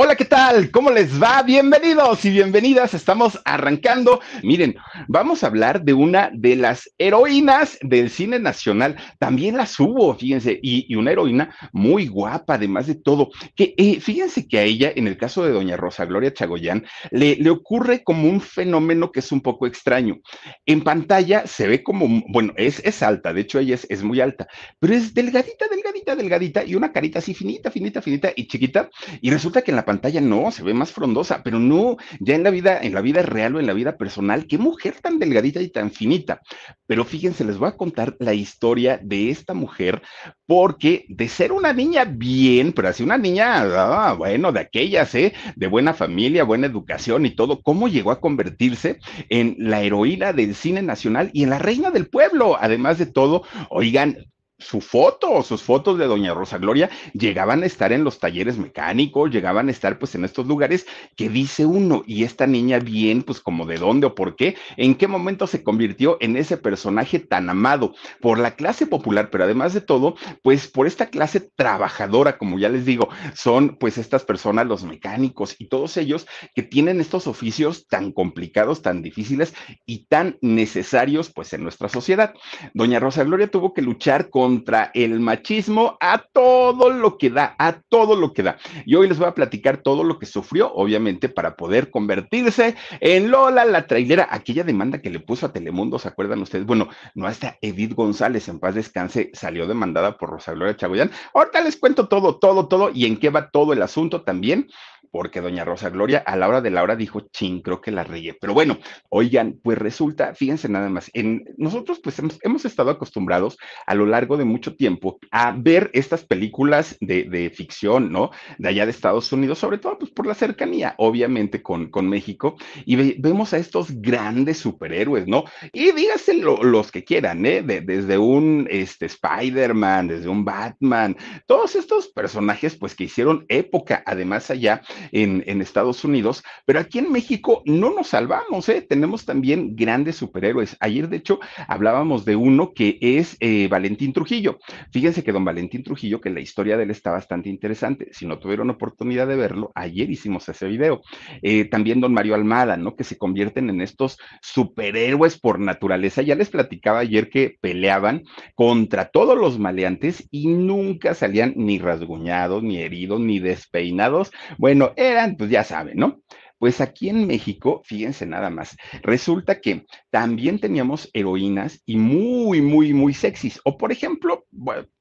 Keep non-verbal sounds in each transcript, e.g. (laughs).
Hola, ¿qué tal? ¿Cómo les va? Bienvenidos y bienvenidas. Estamos arrancando. Miren, vamos a hablar de una de las heroínas del cine nacional. También las hubo, fíjense, y, una heroína muy guapa, además de todo. Que eh, fíjense que a ella, en el caso de Doña Rosa Gloria Chagoyán, le, le ocurre como un fenómeno que es un poco extraño. En pantalla se ve como, bueno, es, es alta, de hecho ella es, es muy alta, pero es delgadita, delgadita, delgadita y una carita así finita, finita, finita y chiquita. Y resulta que en la pantalla no, se ve más frondosa, pero no, ya en la vida, en la vida real o en la vida personal, qué mujer tan delgadita y tan finita. Pero fíjense, les voy a contar la historia de esta mujer, porque de ser una niña bien, pero así una niña, ah, bueno, de aquellas, ¿eh? De buena familia, buena educación y todo, cómo llegó a convertirse en la heroína del cine nacional y en la reina del pueblo. Además de todo, oigan, su foto, sus fotos de Doña Rosa Gloria llegaban a estar en los talleres mecánicos, llegaban a estar pues en estos lugares que dice uno, y esta niña bien, pues como de dónde o por qué, en qué momento se convirtió en ese personaje tan amado por la clase popular, pero además de todo, pues por esta clase trabajadora, como ya les digo, son pues estas personas, los mecánicos y todos ellos que tienen estos oficios tan complicados, tan difíciles y tan necesarios pues en nuestra sociedad. Doña Rosa Gloria tuvo que luchar con contra el machismo a todo lo que da, a todo lo que da. Y hoy les voy a platicar todo lo que sufrió, obviamente, para poder convertirse en Lola, la trailera, aquella demanda que le puso a Telemundo, ¿se acuerdan ustedes? Bueno, no hasta Edith González, en paz descanse, salió demandada por Rosa Gloria Chagoyán. Ahorita les cuento todo, todo, todo, y en qué va todo el asunto también porque doña Rosa Gloria a la hora de la hora dijo, ching, creo que la regué. Pero bueno, oigan, pues resulta, fíjense nada más, en, nosotros pues hemos, estado acostumbrados a lo largo de mucho tiempo a ver estas películas de, de, ficción, ¿no? De allá de Estados Unidos, sobre todo pues por la cercanía, obviamente, con, con México, y vemos a estos grandes superhéroes, ¿no? Y díganse los que quieran, ¿eh? desde un este, Spider-Man, desde un Batman, todos estos personajes pues que hicieron época, además allá en, Estados Unidos, pero aquí en México no nos salvamos, ¿eh? Tenemos también grandes superhéroes. Ayer, de hecho, hablábamos de uno que es eh, Valentín Trujillo. Fíjense que don Valentín Trujillo, que la historia de él está bastante interesante. Si no tuvieron oportunidad de verlo, ayer hicimos ese video. Eh, también don Mario Almada, ¿no? Que se convierten en estos superhéroes por naturaleza. Ya les platicaba ayer que peleaban contra todos los maleantes y nunca salían ni rasguñados, ni heridos, ni despeinados. Bueno, eran, pues ya saben, ¿no? Pues aquí en México, fíjense nada más, resulta que también teníamos heroínas y muy, muy, muy sexys. O por ejemplo,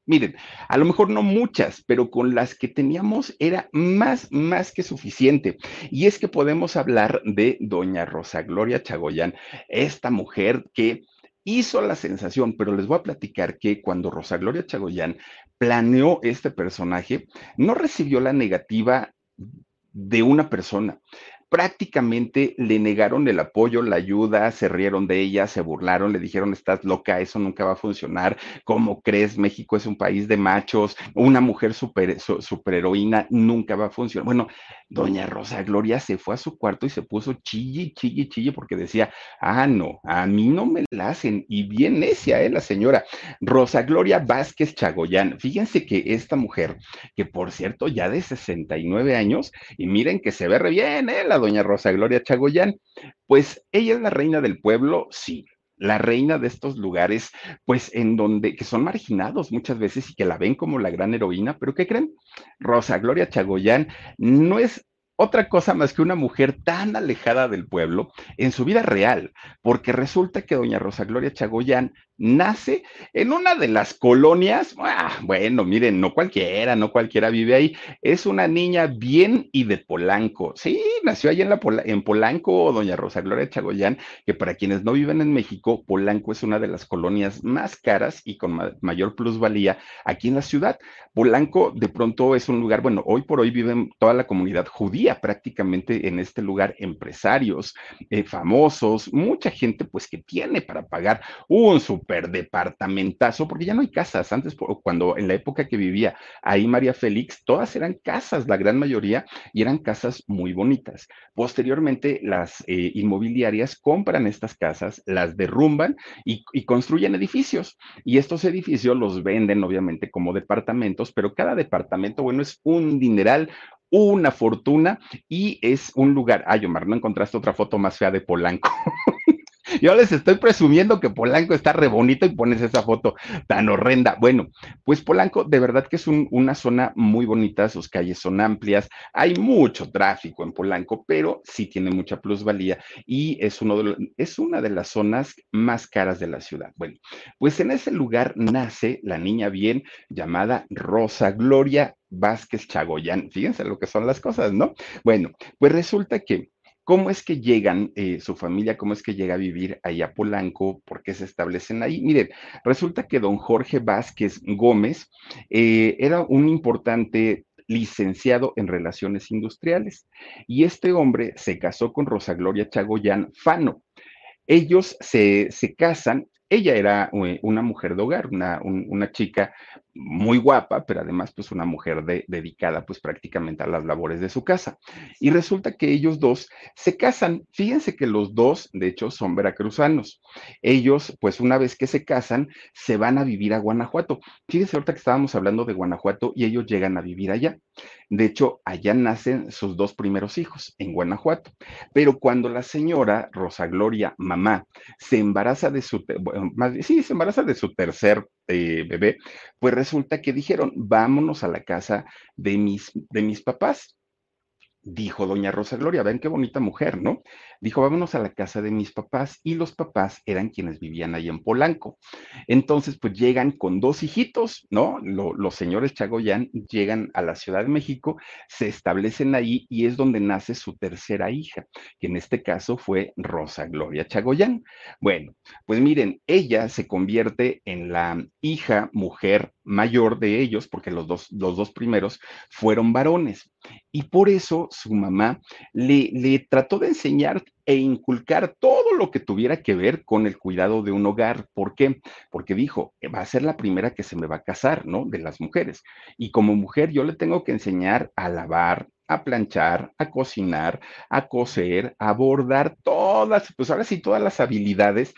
miren, a lo mejor no muchas, pero con las que teníamos era más, más que suficiente. Y es que podemos hablar de doña Rosa Gloria Chagoyán, esta mujer que hizo la sensación, pero les voy a platicar que cuando Rosa Gloria Chagoyán planeó este personaje, no recibió la negativa de una persona prácticamente le negaron el apoyo, la ayuda, se rieron de ella, se burlaron, le dijeron, estás loca, eso nunca va a funcionar, ¿cómo crees? México es un país de machos, una mujer super, superheroína nunca va a funcionar. Bueno, doña Rosa Gloria se fue a su cuarto y se puso chille, chille, chille, porque decía, ah, no, a mí no me la hacen, y bien necia, ¿eh? La señora Rosa Gloria Vázquez Chagoyán. Fíjense que esta mujer, que por cierto ya de 69 años, y miren que se ve re bien, ¿eh? La doña Rosa Gloria Chagoyán. Pues ella es la reina del pueblo, sí. la reina de estos lugares, pues en donde, que son marginados muchas veces y que la ven como la gran heroína, pero ¿qué creen? Rosa Gloria Chagoyán no es otra cosa más que una mujer tan alejada del pueblo en su vida real, porque resulta que doña Rosa Gloria Chagoyán nace en una de las colonias, ah, bueno, miren, no cualquiera, no cualquiera vive ahí, es una niña bien y de Polanco, sí, nació ahí en, la en Polanco, doña Rosa Gloria Chagoyán, que para quienes no viven en México, Polanco es una de las colonias más caras y con mayor plusvalía aquí en la ciudad. Polanco de pronto es un lugar, bueno, hoy por hoy viven toda la comunidad judía prácticamente en este lugar, empresarios, eh, famosos, mucha gente pues que tiene para pagar un departamentazo, porque ya no hay casas. Antes, cuando en la época que vivía ahí María Félix, todas eran casas, la gran mayoría, y eran casas muy bonitas. Posteriormente, las eh, inmobiliarias compran estas casas, las derrumban y, y construyen edificios. Y estos edificios los venden, obviamente, como departamentos, pero cada departamento, bueno, es un dineral, una fortuna y es un lugar. Ay, Omar, no encontraste otra foto más fea de Polanco. (laughs) (laughs) Yo les estoy presumiendo que Polanco está re bonito y pones esa foto tan horrenda. Bueno, pues Polanco de verdad que es una zona muy bonita, sus calles son amplias, hay mucho tráfico en Polanco, pero sí tiene mucha plusvalía y es, uno de es una de las zonas más caras de la ciudad. Bueno, pues en ese lugar nace la niña bien llamada Rosa Gloria Vázquez Chagoyán. Fíjense lo que son las cosas, ¿no? Bueno, pues resulta que ¿Cómo es que llegan eh, su familia? ¿Cómo es que llega a vivir ahí a Polanco? ¿Por qué se establecen ahí? Miren, resulta que don Jorge Vázquez Gómez eh, era un importante licenciado en relaciones industriales y este hombre se casó con Rosa Gloria Chagoyán Fano. Ellos se, se casan ella era eh, una mujer de hogar, una, una chica muy guapa, pero además pues una mujer dedicada pues prácticamente a las labores de su casa. Y resulta que ellos dos se casan. Fíjense que los dos, de hecho, son veracruzanos. Ellos pues una vez que se casan, se van a vivir a Guanajuato. Fíjense ahorita que estábamos hablando de Guanajuato y ellos llegan a vivir allá. De hecho, allá nacen sus dos primeros hijos, en Guanajuato. Pero cuando la señora Rosa Gloria, mamá, se embaraza de su, más, sí, se embaraza de su tercer eh, bebé, pues resulta que dijeron, vámonos a la casa de mis, de mis papás dijo doña Rosa Gloria, ven qué bonita mujer, ¿no? Dijo, vámonos a la casa de mis papás y los papás eran quienes vivían ahí en Polanco. Entonces, pues llegan con dos hijitos, ¿no? los señores Chagoyán llegan a la Ciudad de México, se establecen ahí y es donde nace su tercera hija, que en este caso fue Rosa Gloria Chagoyán. Bueno, pues miren, ella se convierte en la hija, mujer mayor de ellos, porque los dos, los dos primeros fueron varones. Y por eso su mamá le, le trató de enseñar e inculcar todo lo que tuviera que ver con el cuidado de un hogar. ¿Por qué? Porque dijo, va a ser la primera que se me va a casar, ¿no? De las mujeres. Y como mujer yo le tengo que enseñar a lavar, a planchar, a cocinar, a coser, a bordar, todas, pues ahora sí, todas las habilidades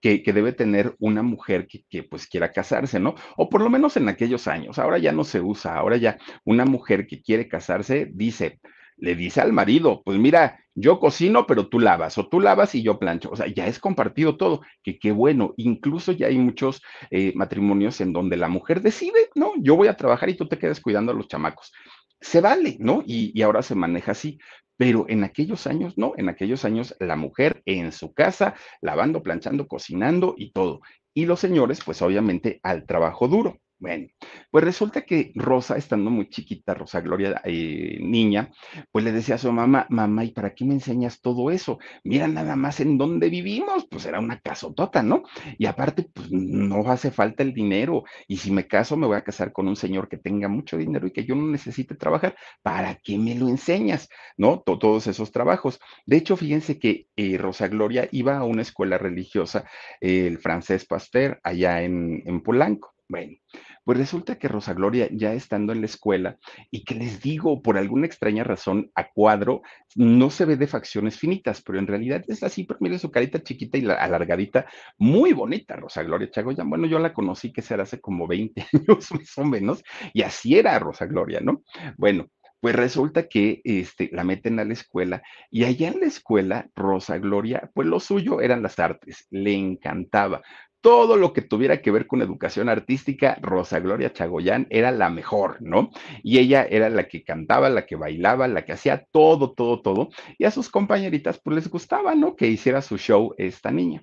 que, debe tener una mujer que, que, pues quiera casarse, ¿no? O por lo menos en aquellos años, ahora ya no se usa, ahora ya una mujer que quiere casarse dice, le dice al marido, pues mira, yo cocino, pero tú lavas, o tú lavas y yo plancho. O sea, ya es compartido todo, que qué bueno. Incluso ya hay muchos eh, matrimonios en donde la mujer decide, no, yo voy a trabajar y tú te quedas cuidando a los chamacos se vale, ¿no? Y, ahora se maneja así. Pero en aquellos años, no, en aquellos años la mujer en su casa, lavando, planchando, cocinando y todo. Y los señores, pues obviamente al trabajo duro. Bueno, pues resulta que Rosa, estando muy chiquita, Rosa Gloria, eh, niña, pues le decía a su mamá, mamá, ¿y para qué me enseñas todo eso? Mira nada más en dónde vivimos, pues era una casotota, ¿no? Y aparte, pues no hace falta el dinero, y si me caso, me voy a casar con un señor que tenga mucho dinero y que yo no necesite trabajar, ¿para qué me lo enseñas? ¿No? todos esos trabajos. De hecho, fíjense que eh, Rosa Gloria iba a una escuela religiosa, el francés Pasteur, allá en, en Polanco. Bueno, pues resulta que Rosa Gloria, ya estando en la escuela, y que les digo, por alguna extraña razón, a cuadro, no se ve de facciones finitas, pero en realidad es así, pero mire su carita chiquita y alargadita, muy bonita, Rosa Gloria Chagoyan. Bueno, yo la conocí que será hace como 20 (laughs) años más o menos, y así era Rosa Gloria, ¿no? Bueno, Pues resulta que este, la meten a la escuela y allá en la escuela, Rosa Gloria, pues lo suyo eran las artes, le encantaba todo lo que tuviera que ver con educación artística, Rosa Gloria Chagoyán era la mejor, ¿no? Y ella era la que cantaba, la que bailaba, la que hacía todo, todo, todo. Y a sus compañeritas, pues les gustaba, ¿no? Que hiciera su show esta niña.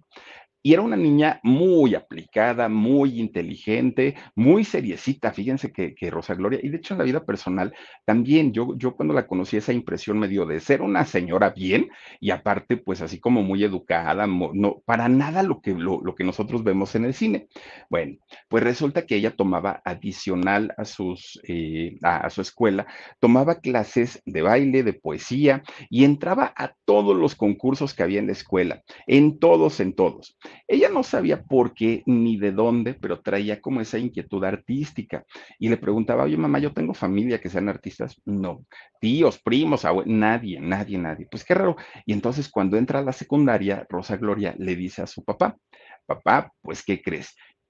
Y era una niña muy aplicada, muy inteligente, muy seriecita, fíjense que, Rosa Gloria, y de hecho en la vida personal también, yo, yo cuando la conocí esa impresión me dio de ser una señora bien y aparte pues así como muy educada, no, para nada lo que, lo, que nosotros vemos en el cine. Bueno, pues resulta que ella tomaba adicional a, sus, eh, a su escuela, tomaba clases de baile, de poesía y entraba a todos los concursos que había en la escuela, en todos, en todos. Ella no sabía por qué ni de dónde, pero traía como esa inquietud artística. Y le preguntaba, oye, mamá, yo tengo familia que sean artistas. No, tíos, primos, nadie, nadie, nadie. Pues qué raro. Y entonces cuando entra a la secundaria, Rosa Gloria le dice a su papá, papá, pues ¿qué crees?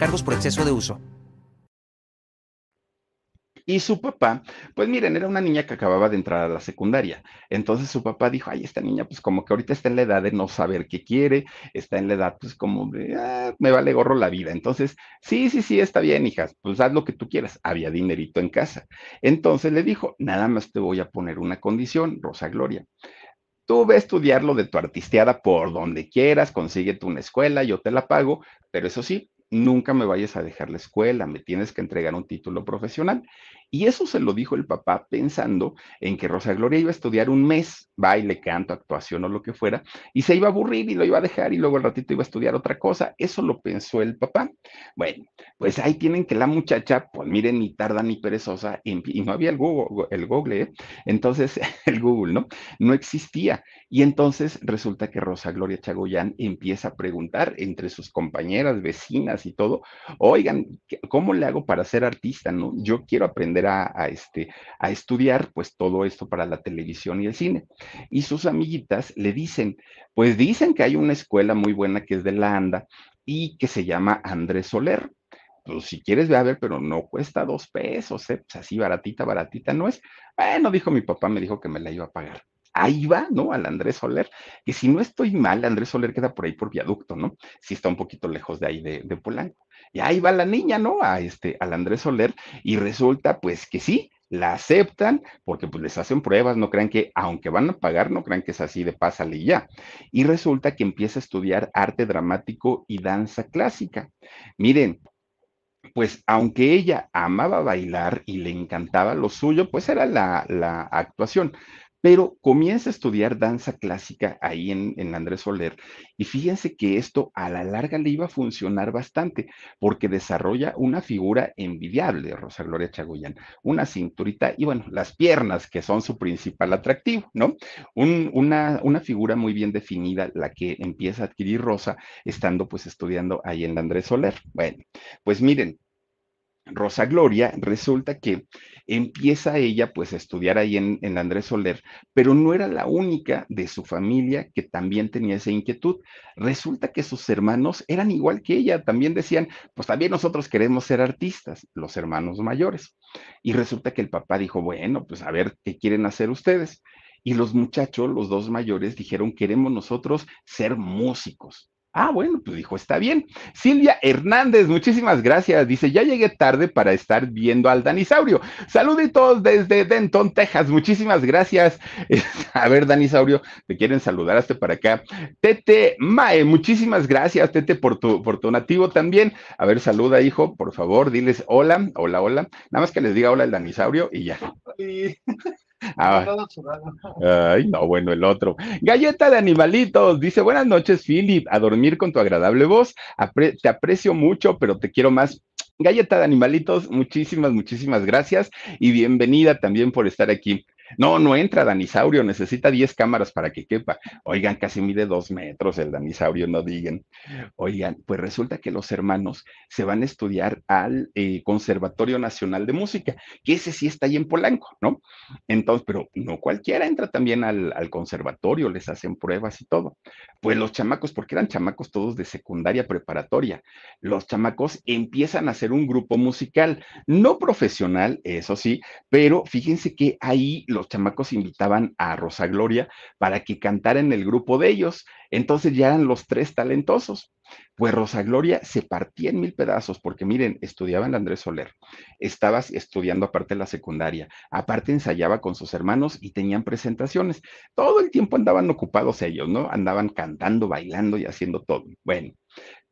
cargos por exceso de uso. Y su papá, pues miren, era una niña que acababa de entrar a la secundaria. Entonces su papá dijo, ay, esta niña, pues como que ahorita está en la edad de no saber qué quiere, está en la edad, pues como de, ah, me vale gorro la vida. Entonces, sí, sí, sí, está bien, hijas, pues haz lo que tú quieras. Había dinerito en casa. Entonces le dijo, nada más te voy a poner una condición, Rosa Gloria. Tú ve a estudiar lo de tu artisteada por donde quieras, consíguete una escuela, yo te la pago, pero eso sí, nunca me vayas a dejar la escuela, me tienes que entregar un título profesional. Y eso se lo dijo el papá pensando en que Rosa Gloria iba a estudiar un mes, baile, canto, actuación o lo que fuera, y se iba a aburrir y lo iba a dejar y luego al ratito iba a estudiar otra cosa. Eso lo pensó el papá. Bueno, pues ahí tienen que la muchacha, pues miren, ni tarda ni perezosa, y no había el Google, el Google, ¿eh? entonces (laughs) el Google, ¿no? No existía. Y entonces resulta que Rosa Gloria Chagoyán empieza a preguntar entre sus compañeras, vecinas y todo, oigan, ¿cómo le hago para ser artista? ¿No? Yo quiero aprender a, este, a estudiar pues todo esto para la televisión y el cine. Y sus amiguitas le dicen, pues dicen que hay una escuela muy buena que es de la ANDA y que se llama Andrés Soler. Pues si quieres ve a ver, pero no cuesta dos pesos, ¿eh? pues así baratita, baratita no es. Bueno, dijo mi papá, me dijo que me la iba a pagar ahí va, ¿no? Al Andrés Soler, que si no estoy mal, Andrés Soler queda por ahí por viaducto, ¿no? Sí está un poquito lejos de ahí de, de Polanco. Y ahí va la niña, ¿no? A este, al Andrés Soler, y resulta pues que sí, la aceptan porque pues les hacen pruebas, no crean que, aunque van a pagar, no crean que es así de pásale y ya. Y resulta que empieza a estudiar arte dramático y danza clásica. Miren, pues aunque ella amaba bailar y le encantaba lo suyo, pues era la, la actuación pero comienza a estudiar danza clásica ahí en, Andrés Soler y fíjense que esto a la larga le iba a funcionar bastante porque desarrolla una figura envidiable, Rosa Gloria Chagoyán, una cinturita y bueno, las piernas que son su principal atractivo, ¿no? una, una figura muy bien definida la que empieza a adquirir Rosa estando pues estudiando ahí en Andrés Soler. Bueno, pues miren, Rosa Gloria, resulta que empieza ella pues a estudiar ahí en, Andrés Soler, pero no era la única de su familia que también tenía esa inquietud. Resulta que sus hermanos eran igual que ella, también decían, pues también nosotros queremos ser artistas, los hermanos mayores. Y resulta que el papá dijo, bueno, pues a ver qué quieren hacer ustedes. Y los muchachos, los dos mayores, dijeron, queremos nosotros ser músicos. Ah, bueno, pues dijo, está bien. Silvia Hernández, muchísimas gracias. Dice, ya llegué tarde para estar viendo al Danisaurio. Saluditos desde Denton, Texas. Muchísimas gracias. (laughs) A ver, Danisaurio, te quieren saludar hasta para acá. Tete Mae, muchísimas gracias, Tete, por tu, por tu nativo también. A ver, saluda, hijo, por favor, diles hola, hola, hola. Nada más que les diga hola al Danisaurio y ya. (laughs) Ah, (laughs) ay, no, bueno, el otro. Galleta de animalitos, dice, buenas noches, Philip, a dormir con tu agradable voz. te aprecio mucho, pero te quiero más. Galleta de animalitos, muchísimas, muchísimas gracias y bienvenida también por estar aquí. No, no entra Danisaurio, necesita 10 cámaras para que quepa. Oigan, casi mide dos metros el Danisaurio, no digan. Oigan, pues resulta que los hermanos se van a estudiar al eh, Conservatorio Nacional de Música, que ese sí está ahí en Polanco, ¿no? Entonces, pero no cualquiera entra también al, al conservatorio, les hacen pruebas y todo. Pues los chamacos, porque eran chamacos todos de secundaria preparatoria, los chamacos empiezan a hacer un grupo musical, no profesional, eso sí, pero fíjense que ahí los chamacos invitaban a Rosa Gloria para que cantara en el grupo de ellos. Entonces ya eran los tres talentosos. Pues Rosa Gloria se partía en mil pedazos, porque miren, estudiaba en Andrés Soler, estaba estudiando aparte la secundaria, aparte ensayaba con sus hermanos y tenían presentaciones. Todo el tiempo andaban ocupados ellos, ¿no? Andaban cantando, bailando y haciendo todo. Bueno,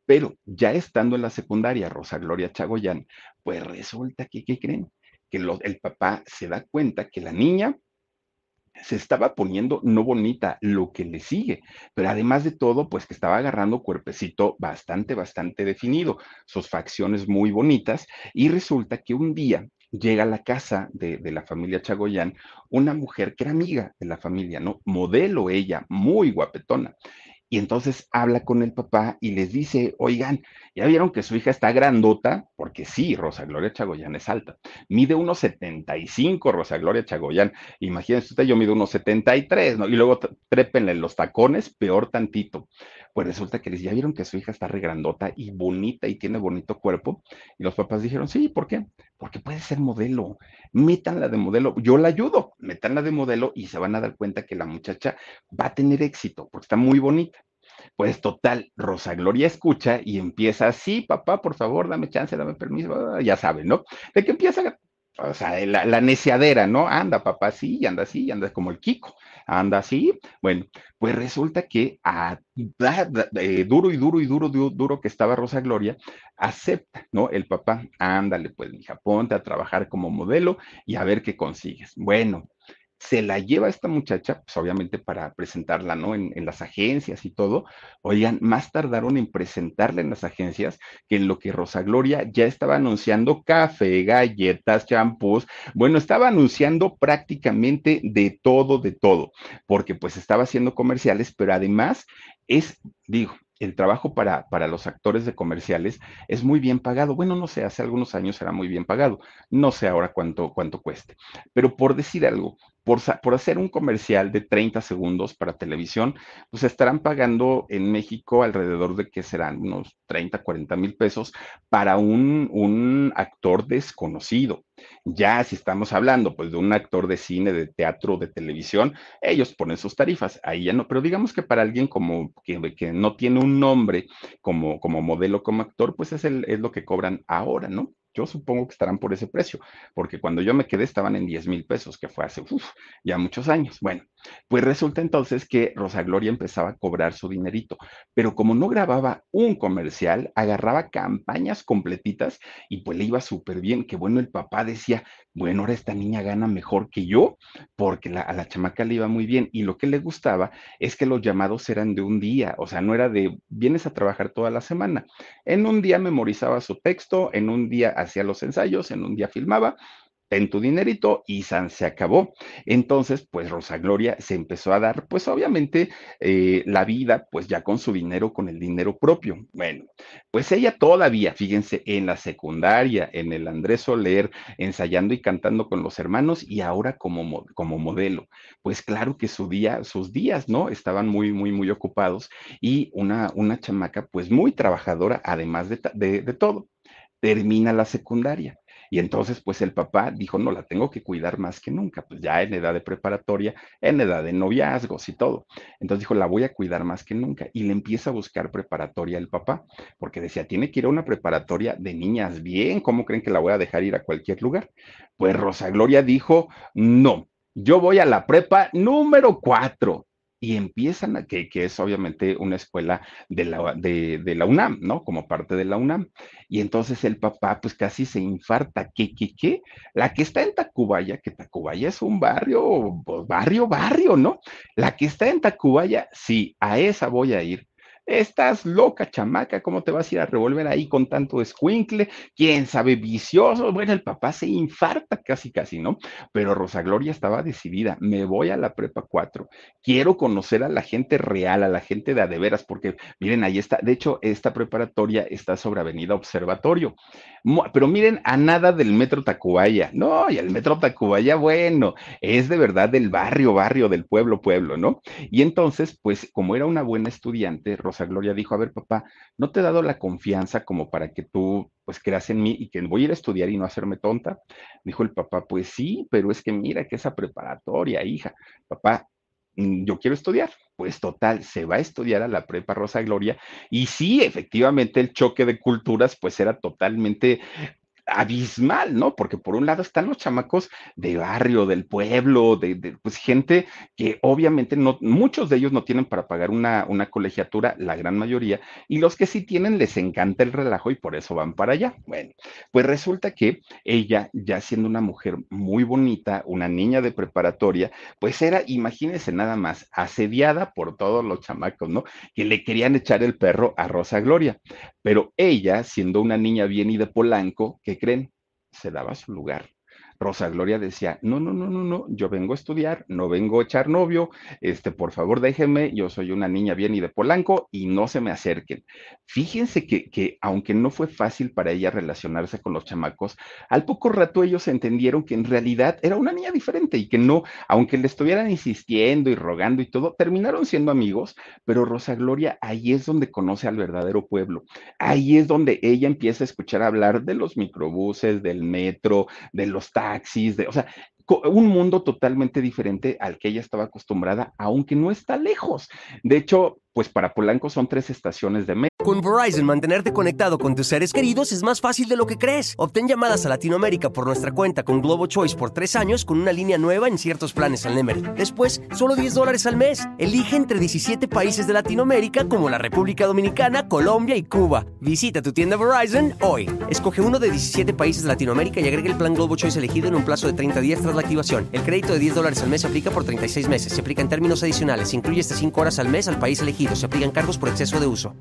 pero ya estando en la secundaria, Rosa Gloria Chagoyán, pues resulta que, ¿qué creen? Que el papá se da cuenta que la niña se estaba poniendo no bonita, lo que le sigue, pero además de todo, pues que estaba agarrando cuerpecito bastante, bastante definido, sus facciones muy bonitas, y resulta que un día llega a la casa de, de, la familia Chagoyán una mujer que era amiga de la familia, ¿no? Modelo ella, muy guapetona. Y entonces habla con el papá y les dice, oigan, ya vieron que su hija está grandota, porque sí, Rosa Gloria Chagoyán es alta. Mide unos 75, Rosa Gloria Chagoyán. Imagínense usted, yo mido unos 73, ¿no? Y luego trépenle los tacones, peor tantito. Pues resulta que les ya vieron que su hija está regrandota y bonita y tiene bonito cuerpo. Y los papás dijeron, sí, ¿por qué? Porque puede ser modelo. Métanla de modelo. Yo la ayudo. Métanla de modelo y se van a dar cuenta que la muchacha va a tener éxito porque está muy bonita. Pues total, Rosa Gloria escucha y empieza, sí, papá, por favor, dame chance, dame permiso, ya saben, ¿no? De que empieza, o sea, la, la neciadera, ¿no? Anda, papá, sí, anda así, anda como el Kiko, anda así. Bueno, pues resulta que a, eh, duro y duro y duro, duro, duro que estaba Rosa Gloria, acepta, ¿no? El papá, ándale, pues, mija, ponte a trabajar como modelo y a ver qué consigues. Bueno, se la lleva esta muchacha, pues obviamente para presentarla, ¿no? En, las agencias y todo. Oigan, más tardaron en presentarla en las agencias que en lo que Rosa Gloria ya estaba anunciando café, galletas, champús. Bueno, estaba anunciando prácticamente de todo, de todo, porque pues estaba haciendo comerciales, pero además es, digo, el trabajo para, para, los actores de comerciales es muy bien pagado. Bueno, no sé, hace algunos años era muy bien pagado. No sé ahora cuánto, cuánto cueste. Pero por decir algo, por, por, hacer un comercial de 30 segundos para televisión, pues estarán pagando en México alrededor de que serán unos 30, 40 mil pesos para un, un actor desconocido. Ya si estamos hablando pues de un actor de cine, de teatro, de televisión, ellos ponen sus tarifas, ahí ya no, pero digamos que para alguien como que, que no tiene un nombre como, como modelo, como actor, pues es, el, es lo que cobran ahora, ¿no? Yo supongo que estarán por ese precio, porque cuando yo me quedé estaban en 10 mil pesos, que fue hace ya muchos años. Bueno, pues resulta entonces que Rosa Gloria empezaba a cobrar su dinerito, pero como no grababa un comercial, agarraba campañas completitas y pues le iba súper bien, que bueno, el papá decía, bueno, ahora esta niña gana mejor que yo, porque a la chamaca le iba muy bien y lo que le gustaba es que los llamados eran de un día, o sea, no era de, vienes a trabajar toda la semana. En un día memorizaba su texto, en un día hacía los ensayos, en un día filmaba, ten tu dinerito y San se acabó. Entonces, pues Rosa Gloria se empezó a dar, pues obviamente, eh, la vida, pues ya con su dinero, con el dinero propio. Bueno, pues ella todavía, fíjense, en la secundaria, en el Andrés Soler, ensayando y cantando con los hermanos y ahora como, como modelo. Pues claro que su día, sus días, ¿no? Estaban muy, muy, muy ocupados y una, una chamaca, pues muy trabajadora, además de, de, de todo. Termina la secundaria y entonces, pues el papá dijo, no, la tengo que cuidar más que nunca, pues ya en edad de preparatoria, en edad de noviazgos y todo. Entonces dijo, la voy a cuidar más que nunca. Y le empieza a buscar preparatoria el papá, porque decía, tiene que ir a una preparatoria de niñas bien, ¿cómo creen que la voy a dejar ir a cualquier lugar? Pues Rosa Gloria dijo, no, yo voy a la prepa número cuatro y empiezan a que, que es obviamente una escuela de la, de, de la UNAM, ¿no? Como parte de la UNAM. Y entonces el papá pues casi se infarta, ¿qué, qué, qué? La que está en Tacubaya, que Tacubaya es un barrio, pues, barrio, barrio, ¿no? La que está en Tacubaya, sí, a esa voy a ir. Estás loca, chamaca, ¿cómo te vas a ir a revolver ahí con tanto escuincle? ¿Quién sabe vicioso? Bueno, el papá se infarta casi, casi, ¿no? Pero Rosa Gloria estaba decidida, me voy a la prepa 4, quiero conocer a la gente real, a la gente de adeveras, porque miren, ahí está, de hecho, esta preparatoria está sobre Avenida Observatorio, pero miren, a nada del metro Tacubaya, no, y el metro Tacubaya, bueno, es de verdad del barrio, barrio, del pueblo, pueblo, ¿no? Y entonces, pues, como era una buena estudiante, Rosa Gloria dijo, a ver, papá, ¿no te he dado la confianza como para que tú, pues, creas en mí y que voy a ir a estudiar y no hacerme tonta? Dijo el papá, pues sí, pero es que mira que esa preparatoria, hija, papá, mm, yo quiero estudiar. Pues total, se va a estudiar a la prepa Rosa Gloria y sí, efectivamente el choque de culturas pues era totalmente abismal, ¿no? Porque por un lado están los chamacos de barrio, del pueblo, de, pues gente que obviamente no, muchos de ellos no tienen para pagar una, una colegiatura, la gran mayoría, y los que sí tienen les encanta el relajo y por eso van para allá. Bueno, pues resulta que ella, ya siendo una mujer muy bonita, una niña de preparatoria, pues era, imagínense nada más, asediada por todos los chamacos, ¿no? Que le querían echar el perro a Rosa Gloria. Pero ella, siendo una niña bien y de Polanco, que creen? Se daba su lugar. Rosa Gloria decía, no, no, no, no, no, yo vengo a estudiar, no vengo a echar novio, este, por favor déjenme, yo soy una niña bien y de Polanco y no se me acerquen. Fíjense que, que aunque no fue fácil para ella relacionarse con los chamacos, al poco rato ellos entendieron que en realidad era una niña diferente y que no, aunque le estuvieran insistiendo y rogando y todo, terminaron siendo amigos, pero Rosa Gloria ahí es donde conoce al verdadero pueblo, ahí es donde ella empieza a escuchar hablar de los microbuses, del metro, de los taxis, taxis, de, o sea, un mundo totalmente diferente al que ella estaba acostumbrada, aunque no está lejos. De hecho, pues para Polanco son tres estaciones de metro. Con Verizon, mantenerte conectado con tus seres queridos es más fácil de lo que crees. Obtén llamadas a Latinoamérica por nuestra cuenta con Globo Choice por tres años con una línea nueva en ciertos planes al Nemery. Después, solo 10 dólares al mes. Elige entre 17 países de Latinoamérica como la República Dominicana, Colombia y Cuba. Visita tu tienda Verizon hoy. Escoge uno de 17 países de Latinoamérica y agrega el plan Globo Choice elegido en un plazo de 30 días tras activación. El crédito de 10 dólares al mes se aplica por 36 meses. Se aplica en términos adicionales. Se incluye hasta 5 horas al mes al país elegido se aplican cargos por exceso de uso.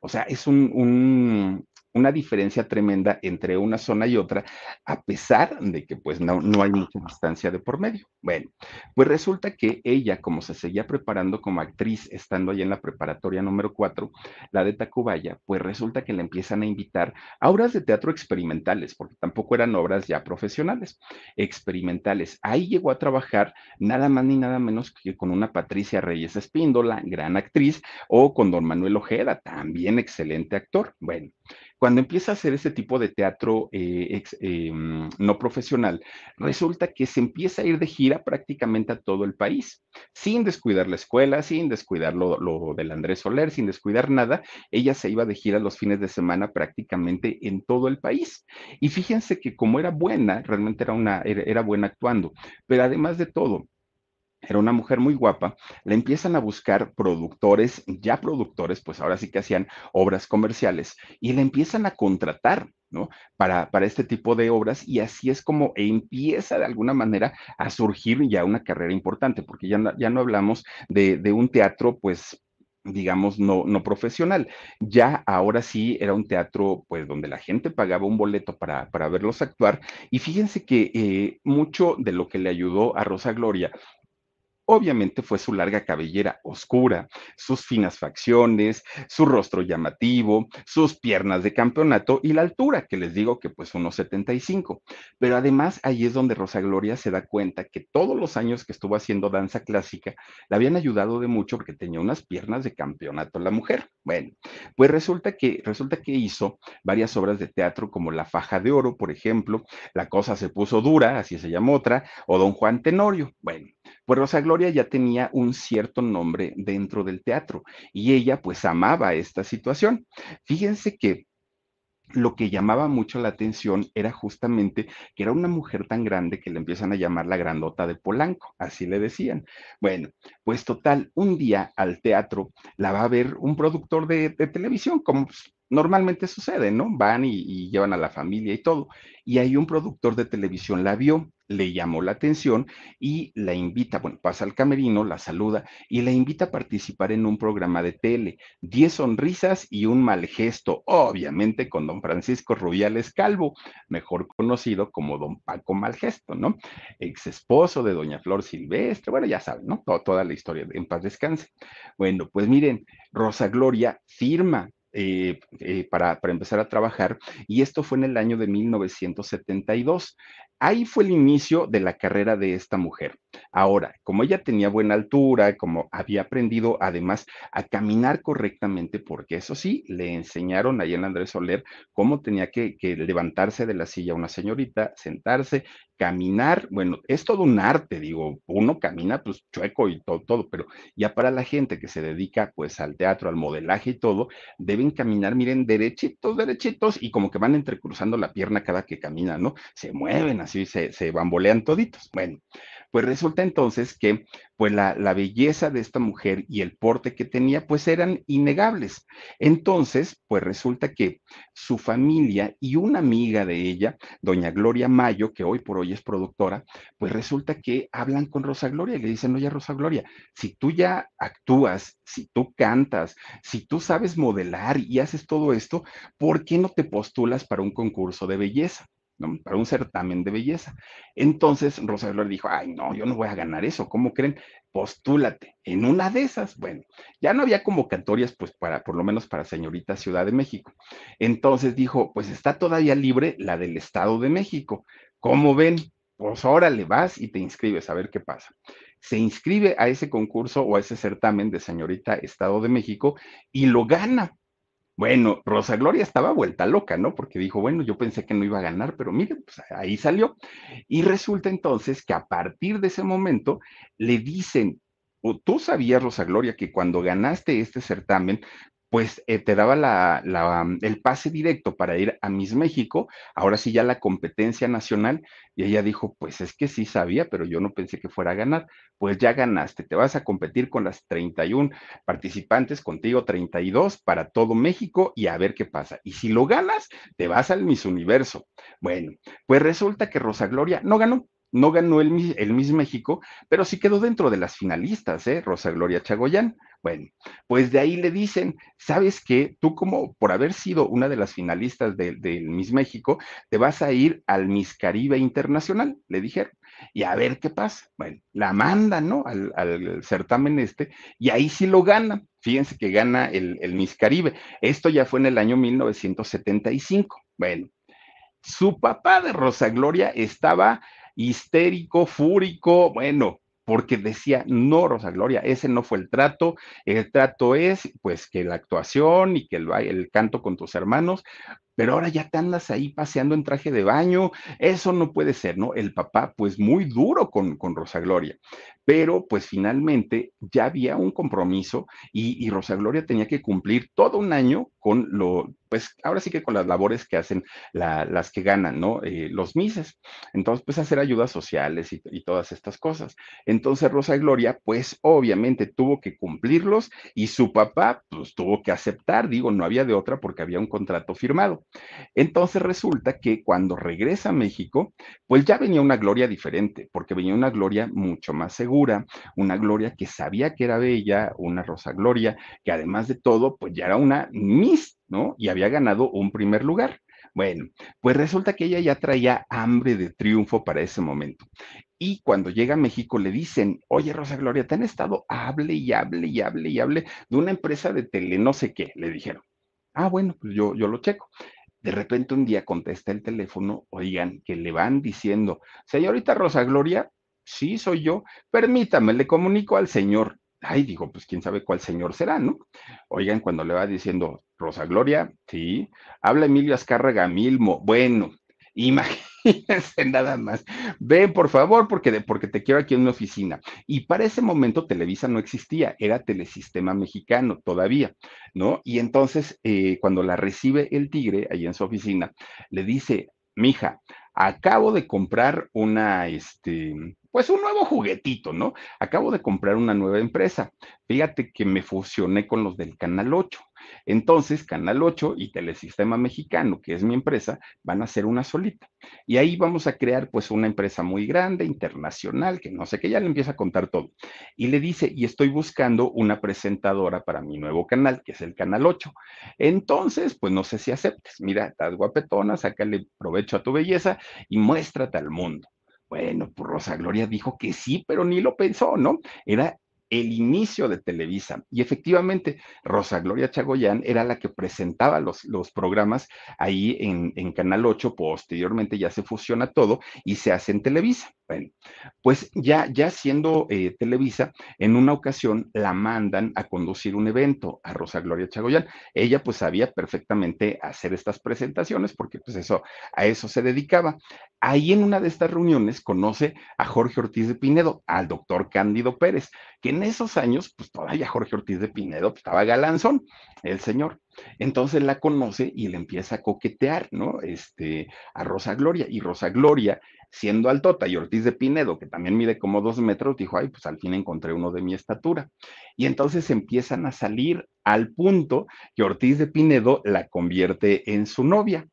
O sea, es un, una diferencia tremenda entre una zona y otra, a pesar de que pues no, no hay mucha distancia de por medio. Bueno, pues resulta que ella, como se seguía preparando como actriz, estando ahí en la preparatoria número 4, la de Tacubaya, pues resulta que le empiezan a invitar a obras de teatro experimentales, porque tampoco eran obras ya profesionales, experimentales. Ahí llegó a trabajar nada más ni nada menos que con una Patricia Reyes Espíndola, gran actriz, o con don Manuel Ojeda, también excelente actor. Bueno, cuando empieza a hacer ese tipo de teatro eh, em, no profesional, resulta que se empieza a ir de gira prácticamente a todo el país, sin descuidar la escuela, sin descuidar lo, lo del Andrés Soler, sin descuidar nada. Ella se iba de gira los fines de semana prácticamente en todo el país. Y fíjense que como era buena, realmente era, una, era buena actuando, pero además de todo, era una mujer muy guapa, le empiezan a buscar productores, ya productores, pues ahora sí que hacían obras comerciales, y le empiezan a contratar, ¿no? Para, para este tipo de obras, y así es como empieza de alguna manera a surgir ya una carrera importante, porque ya no, ya no hablamos de, de un teatro, pues digamos, no, no profesional. Ya ahora sí era un teatro, pues, donde la gente pagaba un boleto para, para verlos actuar. Y fíjense que eh, mucho de lo que le ayudó a Rosa Gloria Obviamente fue su larga cabellera oscura, sus finas facciones, su rostro llamativo, sus piernas de campeonato y la altura, que les digo que pues unos 75. Pero además ahí es donde Rosa Gloria se da cuenta que todos los años que estuvo haciendo danza clásica le habían ayudado de mucho porque tenía unas piernas de campeonato la mujer. Bueno, pues resulta que resulta que hizo varias obras de teatro como La faja de oro, por ejemplo, La cosa se puso dura, así se llama otra, o Don Juan Tenorio. Bueno, pues Rosa Gloria ya tenía un cierto nombre dentro del teatro y ella pues amaba esta situación. Fíjense que lo que llamaba mucho la atención era justamente que era una mujer tan grande que le empiezan a llamar la grandota de Polanco, así le decían. Bueno, pues total, un día al teatro la va a ver un productor de, televisión, como normalmente sucede, ¿no? Van y, y, llevan a la familia y todo. Y ahí un productor de televisión la vio, le llamó la atención y la invita, bueno, pasa al camerino, la saluda y la invita a participar en un programa de tele. Diez sonrisas y un mal gesto, obviamente con don Francisco Rubiales Calvo, mejor conocido como don Paco Malgesto, ¿no? Ex esposo de doña Flor Silvestre, bueno, ya saben, ¿no? toda la historia, en paz descanse. Bueno, pues miren, Rosa Gloria firma eh, eh, para, empezar a trabajar y esto fue en el año de 1972. Ahí fue el inicio de la carrera de esta mujer. Ahora, como ella tenía buena altura, como había aprendido además a caminar correctamente, porque eso sí, le enseñaron ahí en Andrés Soler cómo tenía que, que levantarse de la silla una señorita, sentarse, caminar, bueno, es todo un arte, digo, uno camina pues chueco y todo, todo, pero ya para la gente que se dedica pues al teatro, al modelaje y todo, deben caminar, miren, derechitos, derechitos y como que van entrecruzando la pierna cada que caminan, ¿no? Se mueven así, se, se bambolean toditos. Bueno, pues resulta entonces que pues la, la, belleza de esta mujer y el porte que tenía pues eran innegables. Entonces, pues resulta que su familia y una amiga de ella, doña Gloria Mayo, que hoy por hoy es productora, pues resulta que hablan con Rosa Gloria y le dicen, oye Rosa Gloria, si tú ya actúas, si tú cantas, si tú sabes modelar y haces todo esto, ¿por qué no te postulas para un concurso de belleza? Para un certamen de belleza. Entonces Rosa Gloria dijo, ay, no, yo no voy a ganar eso, ¿cómo creen? Postúlate en una de esas. Bueno, ya no había convocatorias, pues para, por lo menos para señorita Ciudad de México. Entonces dijo, pues está todavía libre la del Estado de México. ¿Cómo ven? Pues órale, vas y te inscribes a ver qué pasa. Se inscribe a ese concurso o a ese certamen de señorita Estado de México y lo gana. Bueno, Rosa Gloria estaba vuelta loca, ¿no? Porque dijo, bueno, yo pensé que no iba a ganar, pero mire, pues ahí salió. Y resulta entonces que a partir de ese momento le dicen, tú sabías, Rosa Gloria, que cuando ganaste este certamen, pues eh, te daba la, la, el pase directo para ir a Miss México, ahora sí ya la competencia nacional, y ella dijo, pues es que sí sabía, pero yo no pensé que fuera a ganar, pues ya ganaste, te vas a competir con las 31 participantes, contigo 32 para todo México y a ver qué pasa. Y si lo ganas, te vas al Miss Universo. Bueno, pues resulta que Rosa Gloria no ganó, no ganó el, Miss México, pero sí quedó dentro de las finalistas, ¿eh? Rosa Gloria Chagoyán. Bueno, pues de ahí le dicen, ¿sabes qué? Tú como por haber sido una de las finalistas del de Miss México, te vas a ir al Miss Caribe Internacional, le dijeron, y a ver qué pasa. Bueno, la mandan, ¿no? Al, certamen este, y ahí sí lo gana. Fíjense que gana el, el Miss Caribe. Esto ya fue en el año 1975. Bueno, su papá de Rosa Gloria estaba histérico, fúrico, bueno, porque decía, no, Rosa Gloria, ese no fue el trato, el trato es pues que la actuación y que el, el canto con tus hermanos, pero ahora ya te andas ahí paseando en traje de baño, eso no puede ser, ¿no? El papá, pues muy duro con, con Rosa Gloria, pero pues finalmente ya había un compromiso y, y Rosa Gloria tenía que cumplir todo un año con lo, pues ahora sí que con las labores que hacen la, las que ganan, ¿no? Eh, los mises. Entonces, pues hacer ayudas sociales y, y, todas estas cosas. Entonces, Rosa Gloria, pues obviamente tuvo que cumplirlos y su papá, pues tuvo que aceptar, digo, no había de otra porque había un contrato firmado. Entonces resulta que cuando regresa a México, pues ya venía una gloria diferente, porque venía una gloria mucho más segura, una gloria que sabía que era bella, una Rosa Gloria, que además de todo, pues ya era una Miss, ¿no? Y había ganado un primer lugar. Bueno, pues resulta que ella ya traía hambre de triunfo para ese momento. Y cuando llega a México le dicen, oye Rosa Gloria, te han estado hable y hable y hable y hable de una empresa de tele, no sé qué, le dijeron. Ah, bueno, pues yo, yo lo checo. De repente un día contesta el teléfono, oigan, que le van diciendo, señorita Rosa Gloria, sí soy yo, permítame, le comunico al señor. Ay, digo, pues quién sabe cuál señor será, ¿no? Oigan, cuando le va diciendo, Rosa Gloria, sí, habla Emilio Azcárraga Milmo, bueno, (laughs) imagínense nada más. Ven, por favor, porque, porque te quiero aquí en mi oficina. Y para ese momento Televisa no existía, era Telesistema Mexicano todavía, ¿no? Y entonces, eh, cuando la recibe el tigre ahí en su oficina, le dice, mija, acabo de comprar una, este, pues un nuevo juguetito, ¿no? Acabo de comprar una nueva empresa. Fíjate que me fusioné con los del Canal 8 Entonces, Canal 8 y Telesistema Mexicano, que es mi empresa, van a ser una solita. Y ahí vamos a crear pues una empresa muy grande, internacional, que no sé qué, ya le empieza a contar todo. Y le dice, y estoy buscando una presentadora para mi nuevo canal, que es el Canal 8. Entonces, pues no sé si aceptes. Mira, estás guapetona, sácale provecho a tu belleza y muéstrate al mundo. Bueno, pues Rosa Gloria dijo que sí, pero ni lo pensó, ¿no? Era el inicio de Televisa. Y efectivamente, Rosa Gloria Chagoyán era la que presentaba los, los programas ahí en, en, Canal 8, posteriormente ya se fusiona todo y se hace en Televisa. Bueno, pues ya, ya siendo eh, Televisa, en una ocasión la mandan a conducir un evento a Rosa Gloria Chagoyán. Ella pues sabía perfectamente hacer estas presentaciones porque pues eso, a eso se dedicaba. Ahí en una de estas reuniones conoce a Jorge Ortiz de Pinedo, al doctor Cándido Pérez, que en esos años, pues todavía Jorge Ortiz de Pinedo pues, estaba galanzón, el señor. Entonces la conoce y le empieza a coquetear, ¿no? Este, a Rosa Gloria. Y Rosa Gloria siendo Altota y Ortiz de Pinedo, que también mide como dos metros, dijo, ay, pues al fin encontré uno de mi estatura. Y entonces empiezan a salir al punto que Ortiz de Pinedo la convierte en su novia.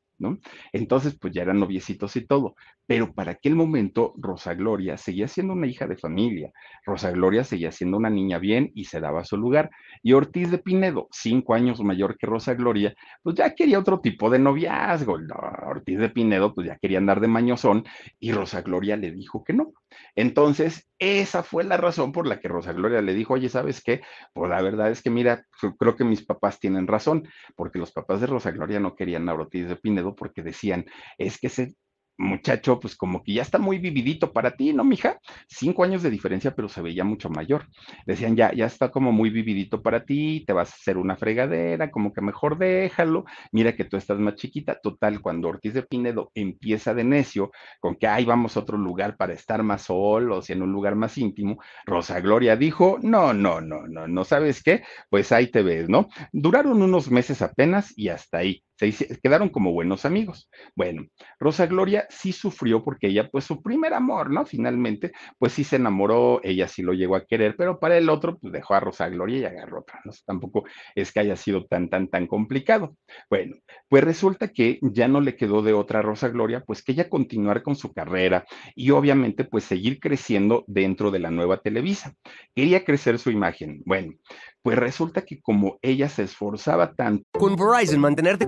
Entonces, pues ya eran noviecitos y todo, pero para aquel momento Rosa Gloria seguía siendo una hija de familia, Rosa Gloria seguía siendo una niña bien y se daba su lugar, y Ortiz de Pinedo, cinco años mayor que Rosa Gloria, pues ya quería otro tipo de noviazgo, Ortiz de Pinedo pues ya quería andar de mañozón y Rosa Gloria le dijo que no. Entonces, esa fue la razón por la que Rosa Gloria le dijo, oye, ¿sabes qué? Pues la verdad es que mira, creo que mis papás tienen razón, porque los papás de Rosa Gloria no querían a Ortiz de Pinedo porque decían, es que se muchacho, pues como que ya está muy vividito para ti, ¿no, mija? Cinco años de diferencia, pero se veía mucho mayor. Decían, ya, ya está como muy vividito para ti, te vas a hacer una fregadera, como que mejor déjalo. Mira que tú estás más chiquita. Total, cuando Ortiz de Pinedo empieza de necio con que, ay, vamos a otro lugar para estar más solos y en un lugar más íntimo, Rosa Gloria dijo, no, no, no, no, no, ¿sabes qué? Pues ahí te ves, ¿no? Duraron unos meses apenas y hasta ahí se quedaron como buenos amigos. Bueno, Rosa Gloria sí sufrió porque ella, pues su primer amor, ¿no? Finalmente, pues sí se enamoró, ella sí lo llegó a querer, pero para el otro, pues dejó a Rosa Gloria y agarró otra, ¿no? Tampoco es que haya sido tan, tan, tan complicado. Bueno, pues resulta que ya no le quedó de otra Rosa Gloria, pues que ella continuar con su carrera y obviamente, pues seguir creciendo dentro de la nueva Televisa. Quería crecer su imagen. Bueno, pues resulta que como ella se esforzaba tanto. Con Verizon, mantenerte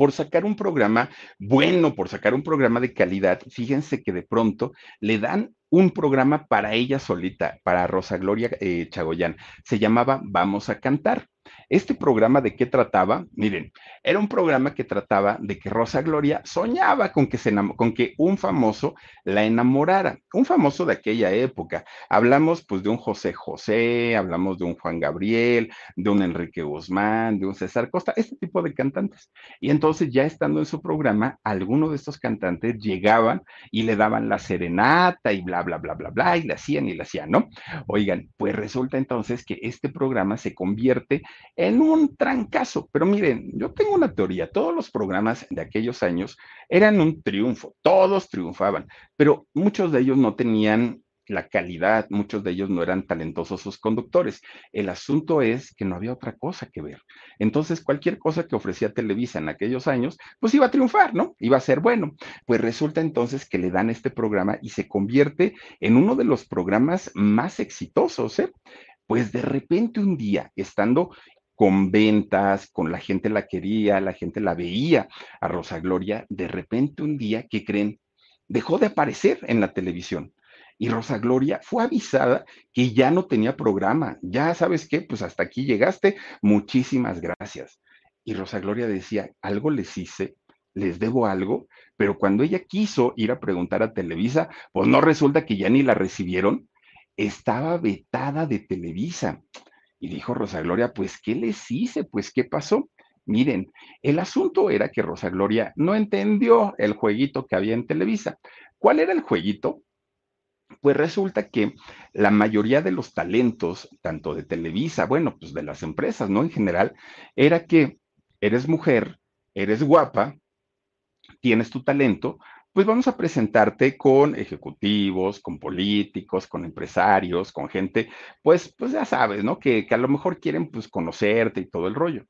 Por sacar un programa bueno, por sacar un programa de calidad, fíjense que de pronto le dan un programa para ella solita, para Rosa Gloria eh, Chagoyán. Se llamaba Vamos a Cantar. Este programa de qué trataba, miren, era un programa que trataba de que Rosa Gloria soñaba con que, se con que un famoso la enamorara, un famoso de aquella época. Hablamos pues de un José José, hablamos de un Juan Gabriel, de un Enrique Guzmán, de un César Costa, este tipo de cantantes. Y entonces ya estando en su programa, algunos de estos cantantes llegaban y le daban la serenata y bla, bla, bla, bla, bla, y le hacían y le hacían, ¿no? Oigan, pues resulta entonces que este programa se convierte en un trancazo. Pero miren, yo tengo una teoría, todos los programas de aquellos años eran un triunfo, todos triunfaban, pero muchos de ellos no tenían la calidad, muchos de ellos no eran talentosos sus conductores. El asunto es que no había otra cosa que ver. Entonces, cualquier cosa que ofrecía Televisa en aquellos años, pues iba a triunfar, ¿no? Iba a ser bueno. Pues resulta entonces que le dan este programa y se convierte en uno de los programas más exitosos, ¿eh? Pues de repente un día, estando con ventas, con la gente la quería, la gente la veía a Rosa Gloria, de repente un día, ¿qué creen? Dejó de aparecer en la televisión. Y Rosa Gloria fue avisada que ya no tenía programa. Ya sabes qué, pues hasta aquí llegaste. Muchísimas gracias. Y Rosa Gloria decía, algo les hice, les debo algo, pero cuando ella quiso ir a preguntar a Televisa, pues no resulta que ya ni la recibieron, estaba vetada de Televisa. Y dijo Rosa Gloria, pues, ¿qué les hice? Pues, ¿qué pasó? Miren, el asunto era que Rosa Gloria no entendió el jueguito que había en Televisa. ¿Cuál era el jueguito? Pues resulta que la mayoría de los talentos, tanto de Televisa, bueno, pues de las empresas, ¿no? En general, era que eres mujer, eres guapa, tienes tu talento, pues vamos a presentarte con ejecutivos, con políticos, con empresarios, con gente, pues, pues ya sabes, ¿no? Que, que a lo mejor quieren pues conocerte y todo el rollo.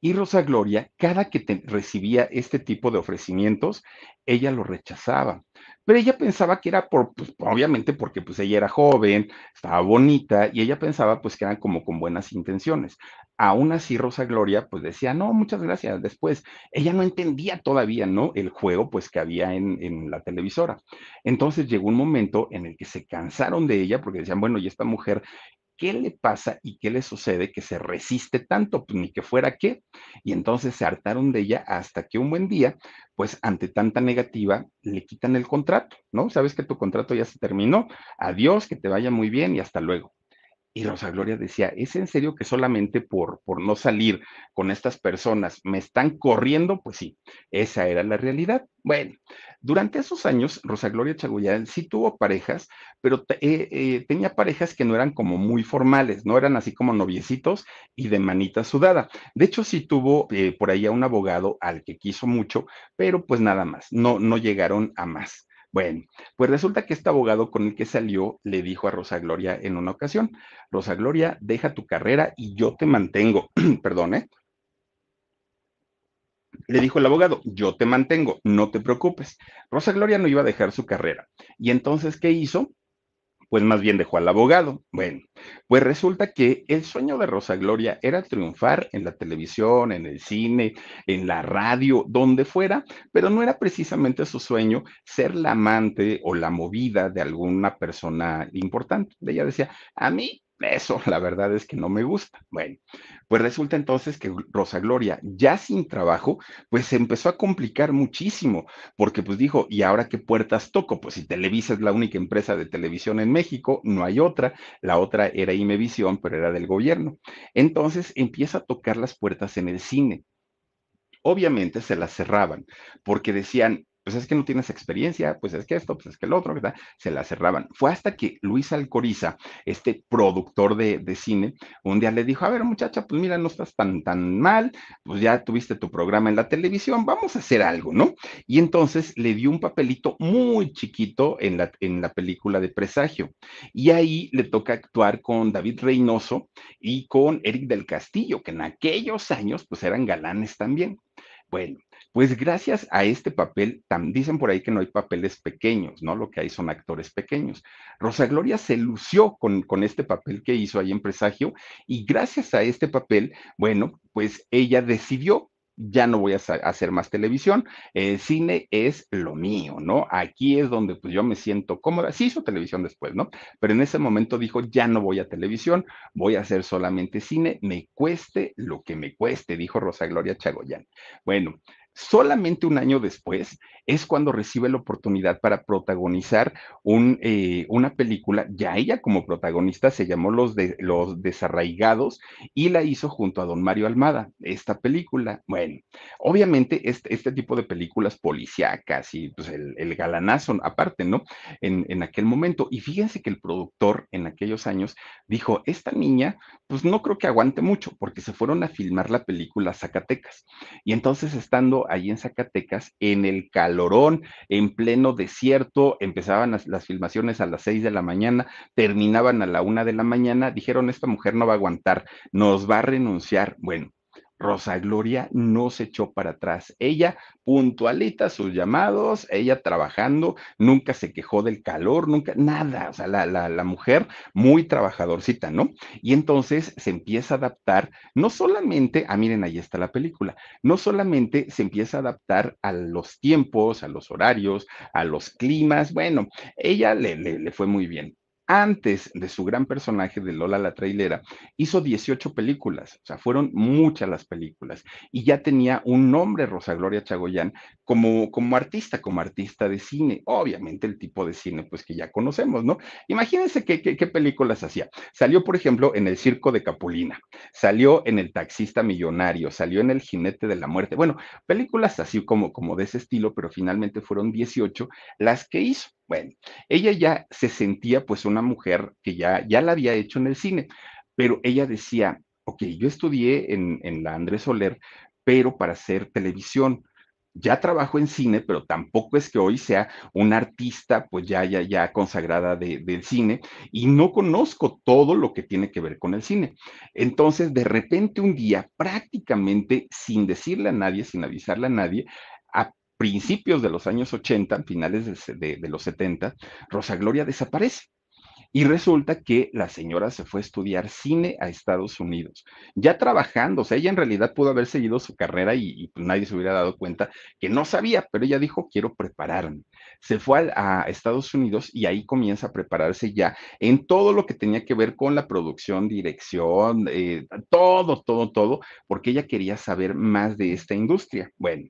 Y Rosa Gloria, cada que recibía este tipo de ofrecimientos, ella lo rechazaba. Pero ella pensaba que era por, pues, obviamente porque pues ella era joven, estaba bonita y ella pensaba pues que eran como con buenas intenciones. Aún así Rosa Gloria pues decía, no, muchas gracias. Después, ella no entendía todavía, ¿no? El juego pues que había en, en la televisora. Entonces llegó un momento en el que se cansaron de ella porque decían, bueno, y esta mujer ¿qué le pasa y qué le sucede que se resiste tanto? Pues ni que fuera qué. Y entonces se hartaron de ella hasta que un buen día, pues ante tanta negativa, le quitan el contrato, ¿no? Sabes que tu contrato ya se terminó, adiós, que te vaya muy bien y hasta luego. Y Rosa Gloria decía, ¿es en serio que solamente por, por no salir con estas personas me están corriendo? Pues sí, esa era la realidad. Bueno, durante esos años, Rosa Gloria Chagoyán sí tuvo parejas, pero eh, eh, tenía parejas que no eran como muy formales, no eran así como noviecitos y de manita sudada. De hecho, sí tuvo eh, por ahí a un abogado al que quiso mucho, pero pues nada más, no, no llegaron a más. Bueno, pues resulta que este abogado con el que salió le dijo a Rosa Gloria en una ocasión, Rosa Gloria, deja tu carrera y yo te mantengo. (clears throat) Perdón, ¿eh? Le dijo el abogado, yo te mantengo, no te preocupes. Rosa Gloria no iba a dejar su carrera. Y entonces, ¿qué hizo? Pues más bien dejó al abogado. Bueno, pues resulta que el sueño de Rosa Gloria era triunfar en la televisión, en el cine, en la radio, donde fuera, pero no era precisamente su sueño ser la amante o la movida de alguna persona importante. Ella decía, a mí eso, la verdad es que no me gusta. Bueno, pues resulta entonces que Rosa Gloria, ya sin trabajo, pues se empezó a complicar muchísimo, porque pues dijo, ¿y ahora qué puertas toco? Pues si Televisa es la única empresa de televisión en México, no hay otra, la otra era Imevisión, pero era del gobierno. Entonces empieza a tocar las puertas en el cine. Obviamente se las cerraban, porque decían, pues es que no tienes experiencia, pues es que esto, pues es que el otro, ¿verdad? Se la cerraban. Fue hasta que Luis Alcoriza, este productor de, cine, un día le dijo, a ver muchacha, pues mira, no estás tan, tan mal, pues ya tuviste tu programa en la televisión, vamos a hacer algo, ¿no? Y entonces le dio un papelito muy chiquito en la, en la película de Presagio. Y ahí le toca actuar con David Reynoso y con Eric del Castillo, que en aquellos años, pues eran galanes también. Bueno, pues gracias a este papel, dicen por ahí que no hay papeles pequeños, ¿no? Lo que hay son actores pequeños. Rosa Gloria se lució con, con este papel que hizo ahí en Presagio y gracias a este papel, bueno, pues ella decidió ya no voy a hacer más televisión, el cine es lo mío, ¿no? Aquí es donde pues yo me siento cómoda, sí hizo televisión después, ¿no? Pero en ese momento dijo, ya no voy a televisión, voy a hacer solamente cine, me cueste lo que me cueste, dijo Rosa Gloria Chagoyán. Bueno, Solamente un año después es cuando recibe la oportunidad para protagonizar eh, una película, ya ella como protagonista se llamó Los, de, Desarraigados y la hizo junto a don Mario Almada, esta película. Bueno, obviamente este, tipo de películas policíacas y pues el, galanazo aparte, ¿no? En, aquel momento. Y fíjense que el productor en aquellos años dijo, esta niña, pues no creo que aguante mucho porque se fueron a filmar la película Zacatecas. Y entonces estando ahí en Zacatecas, en el en pleno desierto, empezaban las, filmaciones a las seis de la mañana, terminaban a la una de la mañana, dijeron, esta mujer no va a aguantar, nos va a renunciar. Bueno, Rosa Gloria no se echó para atrás. Ella puntualita sus llamados, ella trabajando, nunca se quejó del calor, nunca, nada. O sea, la, la, la, mujer muy trabajadorcita, ¿no? Y entonces se empieza a adaptar, no solamente, ah, miren, ahí está la película, no solamente se empieza a adaptar a los tiempos, a los horarios, a los climas. Bueno, ella le, le, le fue muy bien antes de su gran personaje de Lola la Trailera, hizo 18 películas, o sea, fueron muchas las películas, y ya tenía un nombre, Rosa Gloria Chagoyán, como, como artista, como artista de cine, obviamente el tipo de cine, pues que ya conocemos, ¿no? Imagínense qué, qué, películas hacía. Salió, por ejemplo, en El Circo de Capulina, salió en El Taxista Millonario, salió en El Jinete de la Muerte, bueno, películas así como, como de ese estilo, pero finalmente fueron 18 las que hizo. Bueno, ella ya se sentía pues una mujer que ya, ya la había hecho en el cine, pero ella decía, ok, yo estudié en, en la Andrés Soler, pero para hacer televisión. Ya trabajo en cine, pero tampoco es que hoy sea una artista, pues ya, ya, ya consagrada de, del cine, y no conozco todo lo que tiene que ver con el cine. Entonces, de repente un día, prácticamente sin decirle a nadie, sin avisarle a nadie, principios de los años 80, finales de, los 70, Rosa Gloria desaparece. Y resulta que la señora se fue a estudiar cine a Estados Unidos, ya trabajando, o sea, ella en realidad pudo haber seguido su carrera y, pues nadie se hubiera dado cuenta que no sabía, pero ella dijo, quiero prepararme. Se fue a, a, Estados Unidos y ahí comienza a prepararse ya en todo lo que tenía que ver con la producción, dirección, eh, todo, todo, todo, porque ella quería saber más de esta industria. Bueno,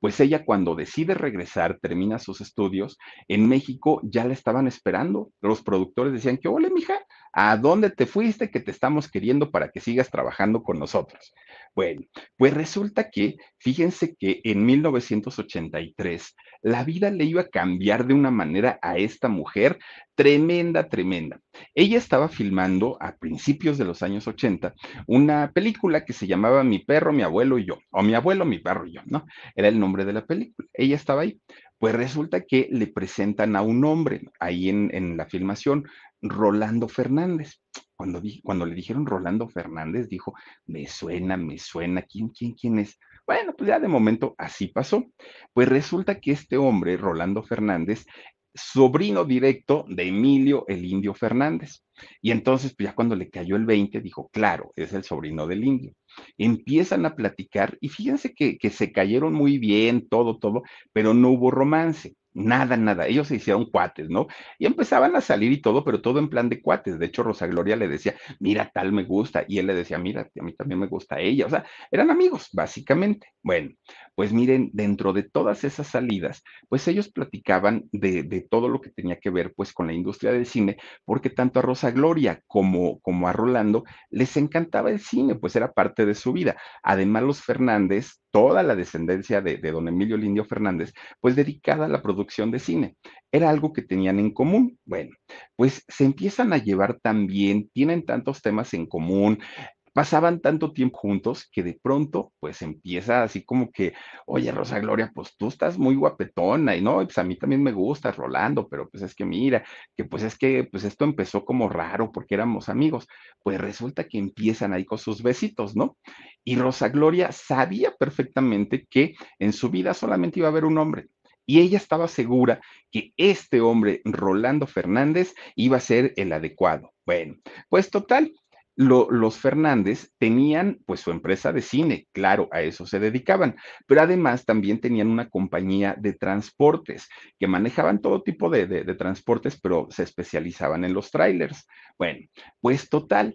pues ella cuando decide regresar, termina sus estudios, en México ya la estaban esperando. Los productores decían que, hola, mija, ¿a dónde te fuiste que te estamos queriendo para que sigas trabajando con nosotros? Bueno, pues resulta que, fíjense que en 1983 la vida le iba a cambiar de una manera a esta mujer tremenda, tremenda. Ella estaba filmando a principios de los años 80 una película que se llamaba Mi perro, mi abuelo y yo, o mi abuelo, mi perro y yo, ¿no? Era el nombre de la película. Ella estaba ahí. Pues resulta que le presentan a un hombre ahí en, en la filmación, Rolando Fernández. Cuando, cuando le dijeron Rolando Fernández, dijo, me suena, me suena, ¿quién, quién, quién es? Bueno, pues ya de momento así pasó. Pues resulta que este hombre, Rolando Fernández, sobrino directo de Emilio el Indio Fernández. Y entonces, pues ya cuando le cayó el 20, dijo, claro, es el sobrino del Indio. Empiezan a platicar y fíjense que, que se cayeron muy bien, todo, todo, pero no hubo romance. Nada, nada. Ellos se hicieron cuates, ¿no? Y empezaban a salir y todo, pero todo en plan de cuates. De hecho, Rosa Gloria le decía, mira, tal me gusta. Y él le decía, mira, a mí también me gusta ella. O sea, eran amigos, básicamente. Bueno, pues miren, dentro de todas esas salidas, pues ellos platicaban de, de, todo lo que tenía que ver, pues, con la industria del cine, porque tanto a Rosa Gloria como, como a Rolando les encantaba el cine, pues era parte de su vida. Además, los Fernández, toda la descendencia de, don Emilio Lindio Fernández, pues dedicada a la producción de cine. Era algo que tenían en común. Bueno, pues se empiezan a llevar también, tienen tantos temas en común, pasaban tanto tiempo juntos que de pronto pues empieza así como que, oye Rosa Gloria, pues tú estás muy guapetona y no, pues a mí también me gusta Rolando, pero pues es que mira, que pues es que pues esto empezó como raro porque éramos amigos, pues resulta que empiezan ahí con sus besitos, ¿no? Y Rosa Gloria sabía perfectamente que en su vida solamente iba a haber un hombre, y ella estaba segura que este hombre, Rolando Fernández, iba a ser el adecuado. Bueno, pues total, lo, los Fernández tenían pues su empresa de cine, claro, a eso se dedicaban, pero además también tenían una compañía de transportes que manejaban todo tipo de, de, de transportes, pero se especializaban en los trailers. Bueno, pues total,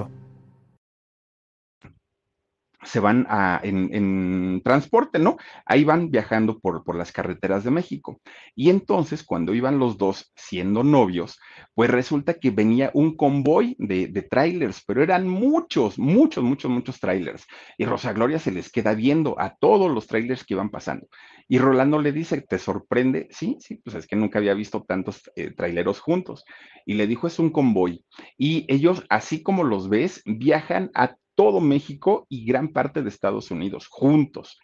se van en, en, transporte, ¿no? Ahí van viajando por, por las carreteras de México. Y entonces, cuando iban los dos siendo novios, pues resulta que venía un convoy de, trailers, pero eran muchos, muchos, muchos, muchos trailers. Y Rosa Gloria se les queda viendo a todos los trailers que iban pasando. Y Rolando le dice, ¿te sorprende? Sí, sí, pues es que nunca había visto tantos eh, traileros juntos. Y le dijo, es un convoy. Y ellos, así como los ves, viajan a todo México y gran parte de Estados Unidos juntos.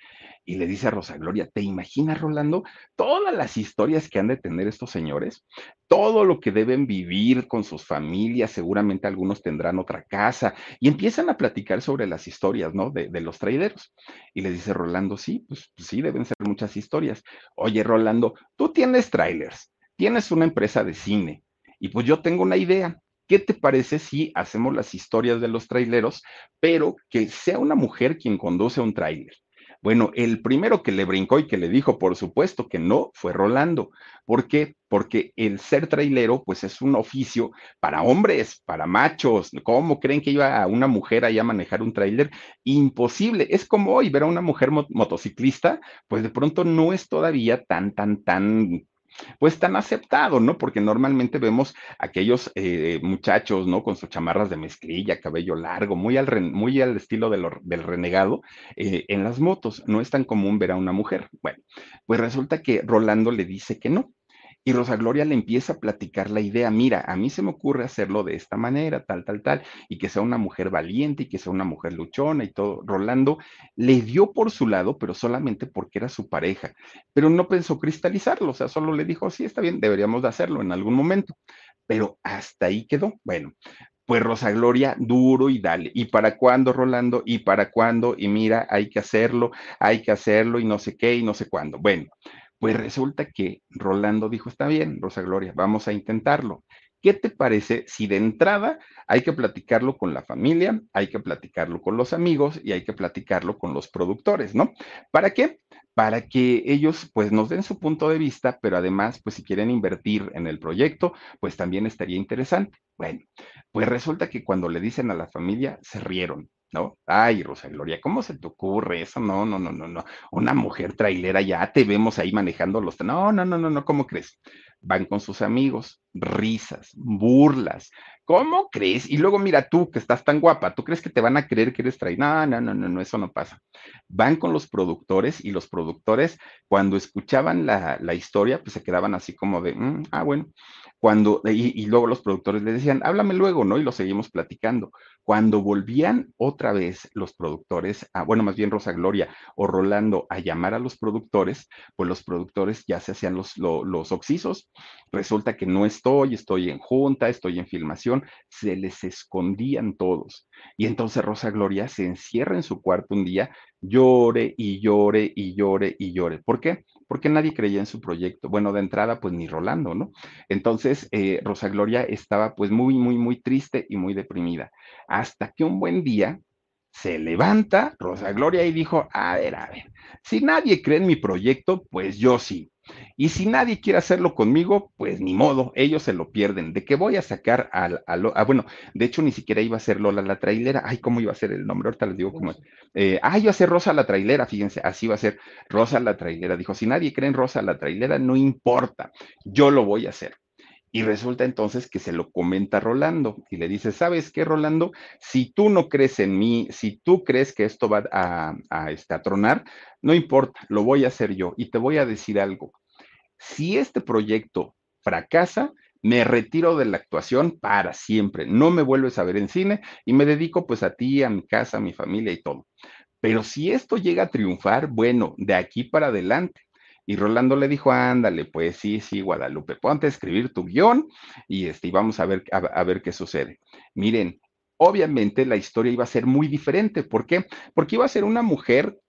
Y le dice a Rosa Gloria, ¿te imaginas, Rolando, todas las historias que han de tener estos señores? Todo lo que deben vivir con sus familias, seguramente algunos tendrán otra casa, y empiezan a platicar sobre las historias, ¿no? De, los traileros. Y le dice Rolando, sí, pues, pues sí, deben ser muchas historias. Oye, Rolando, tú tienes trailers, tienes una empresa de cine, y pues yo tengo una idea. ¿Qué te parece si hacemos las historias de los traileros, pero que sea una mujer quien conduce un trailer? Bueno, el primero que le brincó y que le dijo, por supuesto que no, fue Rolando. ¿Por qué? Porque el ser trailero, pues es un oficio para hombres, para machos. ¿Cómo creen que iba a una mujer ahí a manejar un trailer? Imposible. Es como hoy ver a una mujer motociclista, pues de pronto no es todavía tan, tan, tan pues tan aceptado, ¿no? Porque normalmente vemos aquellos eh, muchachos, ¿no? Con sus chamarras de mezclilla, cabello largo, muy al, muy al estilo del renegado, eh, en las motos. No es tan común ver a una mujer. Bueno, pues resulta que Rolando le dice que no, y Rosa Gloria le empieza a platicar la idea, mira, a mí se me ocurre hacerlo de esta manera, tal, tal, tal, y que sea una mujer valiente y que sea una mujer luchona y todo. Rolando le dio por su lado, pero solamente porque era su pareja, pero no pensó cristalizarlo, o sea, solo le dijo, sí, está bien, deberíamos de hacerlo en algún momento, pero hasta ahí quedó. Bueno, pues Rosa Gloria, duro y dale. ¿Y para cuándo, Rolando? ¿Y para cuándo? Y mira, hay que hacerlo, hay que hacerlo y no sé qué y no sé cuándo. Bueno, pues resulta que Rolando dijo, está bien, Rosa Gloria, vamos a intentarlo. ¿Qué te parece si de entrada hay que platicarlo con la familia, hay que platicarlo con los amigos y hay que platicarlo con los productores, ¿no? ¿Para qué? Para que ellos pues nos den su punto de vista, pero además pues si quieren invertir en el proyecto, pues también estaría interesante. Bueno, pues resulta que cuando le dicen a la familia se rieron, ¿no? Ay, Rosa Gloria, ¿cómo se te ocurre eso? No, no, no, no, no. Una mujer trailera, ya te vemos ahí manejando los. No, no, no, no, no, ¿cómo crees? Van con sus amigos, risas, burlas. ¿Cómo crees? Y luego mira tú que estás tan guapa, ¿tú crees que te van a creer que eres trailera? No, no, no, no, eso no pasa. Van con los productores y los productores, cuando escuchaban la, la historia, pues se quedaban así como de, mm, ah, bueno. Cuando, y, luego los productores le decían, háblame luego, ¿no? Y lo seguimos platicando. Cuando volvían otra vez los productores, a, bueno, más bien Rosa Gloria o Rolando a llamar a los productores, pues los productores ya se hacían los, los, oxisos. Resulta que no estoy, en junta, estoy en filmación, se les escondían todos. Y entonces Rosa Gloria se encierra en su cuarto un día, llore y llore y llore y llore. ¿Por qué? Porque nadie creía en su proyecto. Bueno, de entrada, pues ni Rolando, ¿no? Entonces, eh, Rosa Gloria estaba pues muy, muy, muy triste y muy deprimida hasta que un buen día se levanta Rosa Gloria y dijo, a ver, a ver, si nadie cree en mi proyecto, pues yo sí. Y si nadie quiere hacerlo conmigo, pues ni modo, ellos se lo pierden. ¿De qué voy a sacar al, ah, bueno, de hecho ni siquiera iba a ser Lola la trailera. Ay, ¿cómo iba a ser el nombre? Ahorita les digo cómo. Eh, ah, iba a ser Rosa la trailera, fíjense, así va a ser Rosa la trailera. Dijo, si nadie cree en Rosa la trailera, no importa, yo lo voy a hacer. Y resulta entonces que se lo comenta Rolando y le dice, ¿sabes qué, Rolando? Si tú no crees en mí, si tú crees que esto va a, este, a tronar, no importa, lo voy a hacer yo. Y te voy a decir algo. Si este proyecto fracasa, me retiro de la actuación para siempre. No me vuelves a ver en cine y me dedico pues a ti, a mi casa, a mi familia y todo. Pero si esto llega a triunfar, bueno, de aquí para adelante y Rolando le dijo, ándale, pues sí, sí, Guadalupe, ponte a escribir tu guion y, este, vamos a ver, a, ver qué sucede. Miren, obviamente la historia iba a ser muy diferente. ¿Por qué? Porque iba a ser una mujer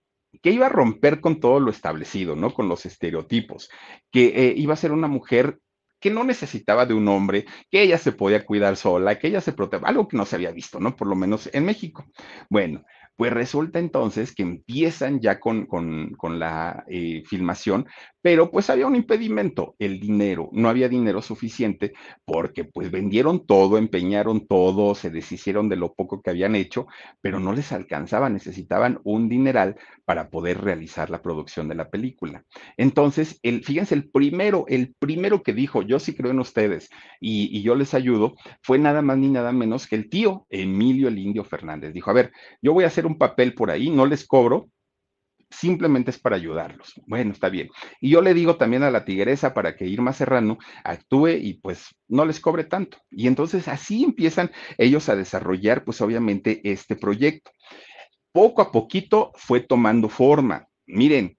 que iba a romper con todo lo establecido, ¿no? Con los estereotipos, que eh, iba a ser una mujer que no necesitaba de un hombre, que ella se podía cuidar sola, que ella se protegía, algo que no se había visto, ¿no? Por lo menos en México. Bueno, pues resulta entonces que empiezan ya con, con, la eh, filmación, pero pues había un impedimento, el dinero. No había dinero suficiente porque pues vendieron todo, empeñaron todo, se deshicieron de lo poco que habían hecho, pero no les alcanzaba, necesitaban un dineral para poder realizar la producción de la película. Entonces, el, fíjense, el primero, el primero que dijo, yo sí creo en ustedes y, y yo les ayudo, fue nada más ni nada menos que el tío Emilio el Indio Fernández. Dijo, a ver, yo voy a hacer un papel por ahí, no les cobro, simplemente es para ayudarlos. Bueno, está bien. Y yo le digo también a la tigresa para que Irma Serrano actúe y pues no les cobre tanto. Y entonces así empiezan ellos a desarrollar pues obviamente este proyecto. Poco a poquito fue tomando forma. miren,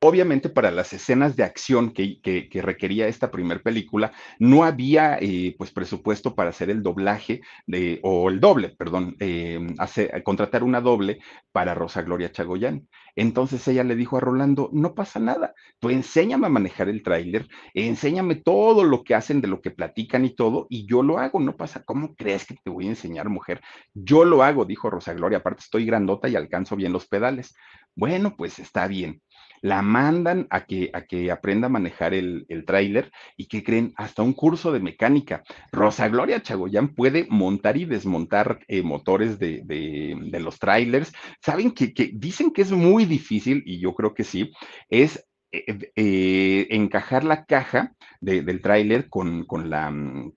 Obviamente para las escenas de acción que, requería esta primer película, no había eh, pues presupuesto para hacer el doblaje de, o el doble, perdón, eh, contratar una doble para Rosa Gloria Chagoyán. Entonces ella le dijo a Rolando, no pasa nada, tú enséñame a manejar el tráiler, enséñame todo lo que hacen, de lo que platican y todo, y yo lo hago, no pasa, ¿cómo crees que te voy a enseñar, mujer? Yo lo hago, dijo Rosa Gloria, aparte estoy grandota y alcanzo bien los pedales. Bueno, pues está bien la mandan a que, a que aprenda a manejar el, el tráiler y que creen hasta un curso de mecánica. Rosa Gloria Chagoyán puede montar y desmontar eh, motores de, los tráilers. Saben que, dicen que es muy difícil, y yo creo que sí, es eh, eh, encajar la caja del tráiler con, con la mm,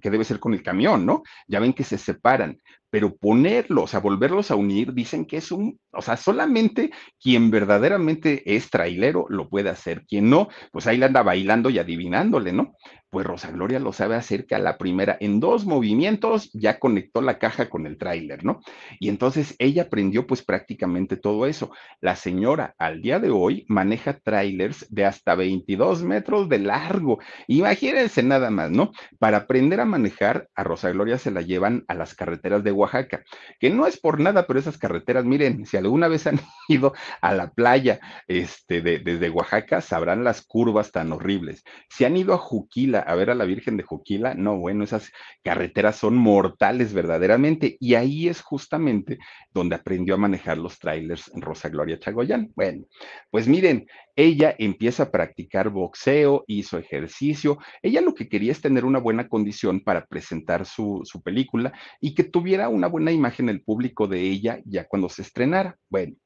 que debe ser con el camión, ¿no? Ya ven que se separan pero ponerlos, o sea, volverlos a unir, dicen que es un, o sea, solamente quien verdaderamente es trailero lo puede hacer, quien no, pues ahí le anda bailando y adivinándole, ¿no? Pues Rosa Gloria lo sabe hacer que a la primera, en dos movimientos, ya conectó la caja con el tráiler, ¿no? Y entonces ella aprendió pues prácticamente todo eso. La señora al día de hoy maneja trailers de hasta 22 metros de largo. Imagínense nada más, ¿no? Para aprender a manejar, a Rosa Gloria se la llevan a las carreteras de Oaxaca, que no es por nada, pero esas carreteras, miren, si alguna vez han (laughs) ido a la playa este, de, desde Oaxaca, sabrán las curvas tan horribles. Si han ido a Juquila a ver a la Virgen de Juquila, no, bueno, esas carreteras son mortales verdaderamente, y ahí es justamente donde aprendió a manejar los trailers Rosa Gloria Chagoyán. Bueno, pues miren, ella empieza a practicar boxeo, hizo ejercicio. Ella lo que quería es tener una buena condición para presentar su, película y que tuviera una buena imagen el público de ella ya cuando se estrenara. Bueno,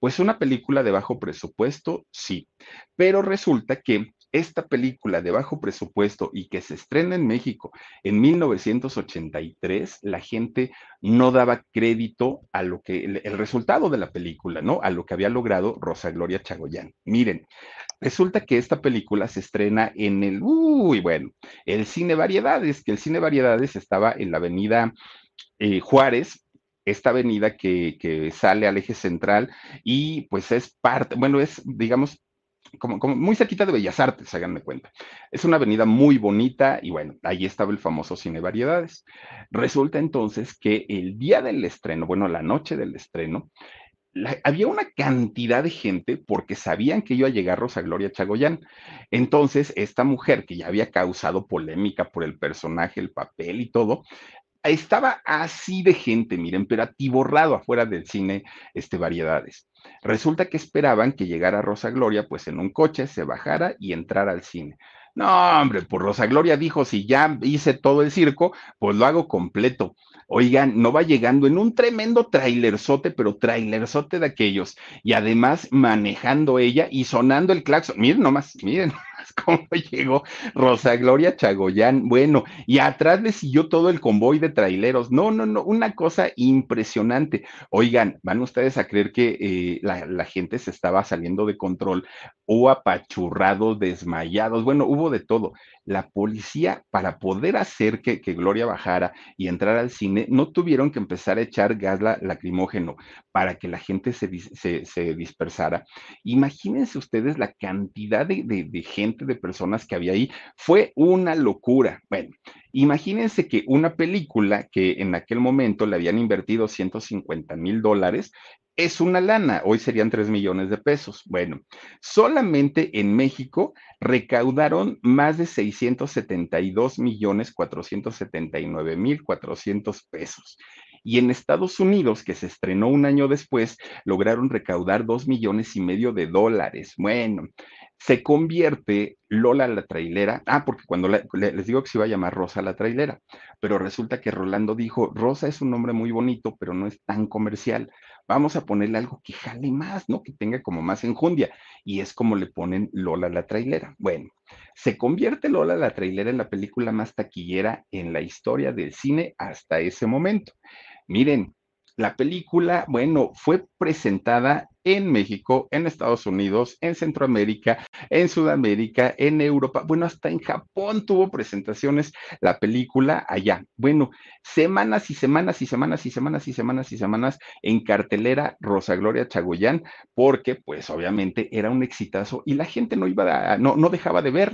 pues una película de bajo presupuesto, sí, pero resulta que esta película de bajo presupuesto y que se estrena en México en 1983, la gente no daba crédito a lo que el, resultado de la película, ¿no? A lo que había logrado Rosa Gloria Chagoyán. Miren, resulta que esta película se estrena en el, uy, bueno, el Cine Variedades, que el Cine Variedades estaba en la avenida eh, Juárez, esta avenida que, que, sale al eje central y pues es parte, bueno, es, digamos, como, muy cerquita de Bellas Artes, háganme cuenta. Es una avenida muy bonita y bueno, ahí estaba el famoso Cine Variedades. Resulta entonces que el día del estreno, bueno, la noche del estreno, había una cantidad de gente porque sabían que iba a llegar Rosa Gloria Chagoyán. Entonces, esta mujer que ya había causado polémica por el personaje, el papel y todo, estaba así de gente, miren, pero atiborrado afuera del cine, este, variedades. Resulta que esperaban que llegara Rosa Gloria, pues en un coche, se bajara y entrara al cine. No, hombre, pues Rosa Gloria dijo, si ya hice todo el circo, pues lo hago completo. Oigan, no va llegando en un tremendo trailerzote, pero trailerzote de aquellos. Y además manejando ella y sonando el claxon. Miren nomás, miren (laughs) cómo llegó Rosa Gloria Chagoyán. Bueno, y atrás le siguió todo el convoy de traileros. No, no, no, una cosa impresionante. Oigan, van ustedes a creer que eh, la, gente se estaba saliendo de control o apachurrados, desmayados. Bueno, hubo de todo la policía, para poder hacer que, Gloria bajara y entrar al cine, no tuvieron que empezar a echar gas lacrimógeno para que la gente se, dispersara. Imagínense ustedes la cantidad de, de gente, de personas que había ahí. Fue una locura. Bueno, imagínense que una película que en aquel momento le habían invertido 150 mil dólares, es una lana, hoy serían 3 millones de pesos. Bueno, solamente en México recaudaron más de 672 millones 479 mil 400 pesos. Y en Estados Unidos, que se estrenó un año después, lograron recaudar 2 millones y medio de dólares. Bueno, se convierte Lola la trailera. Ah, porque cuando les digo que se iba a llamar Rosa la trailera, pero resulta que Rolando dijo, Rosa es un nombre muy bonito, pero no es tan comercial vamos a ponerle algo que jale más, ¿no? Que tenga como más enjundia. Y es como le ponen Lola la trailera. Bueno, se convierte Lola la trailera en la película más taquillera en la historia del cine hasta ese momento. Miren, la película, bueno, fue presentada en México, en Estados Unidos, en Centroamérica, en Sudamérica, en Europa, bueno, hasta en Japón tuvo presentaciones la película allá. Bueno, semanas y semanas y semanas y semanas y semanas y semanas en cartelera Rosa Gloria Chagoyán, porque pues obviamente era un exitazo y la gente no iba a, no, no dejaba de ver.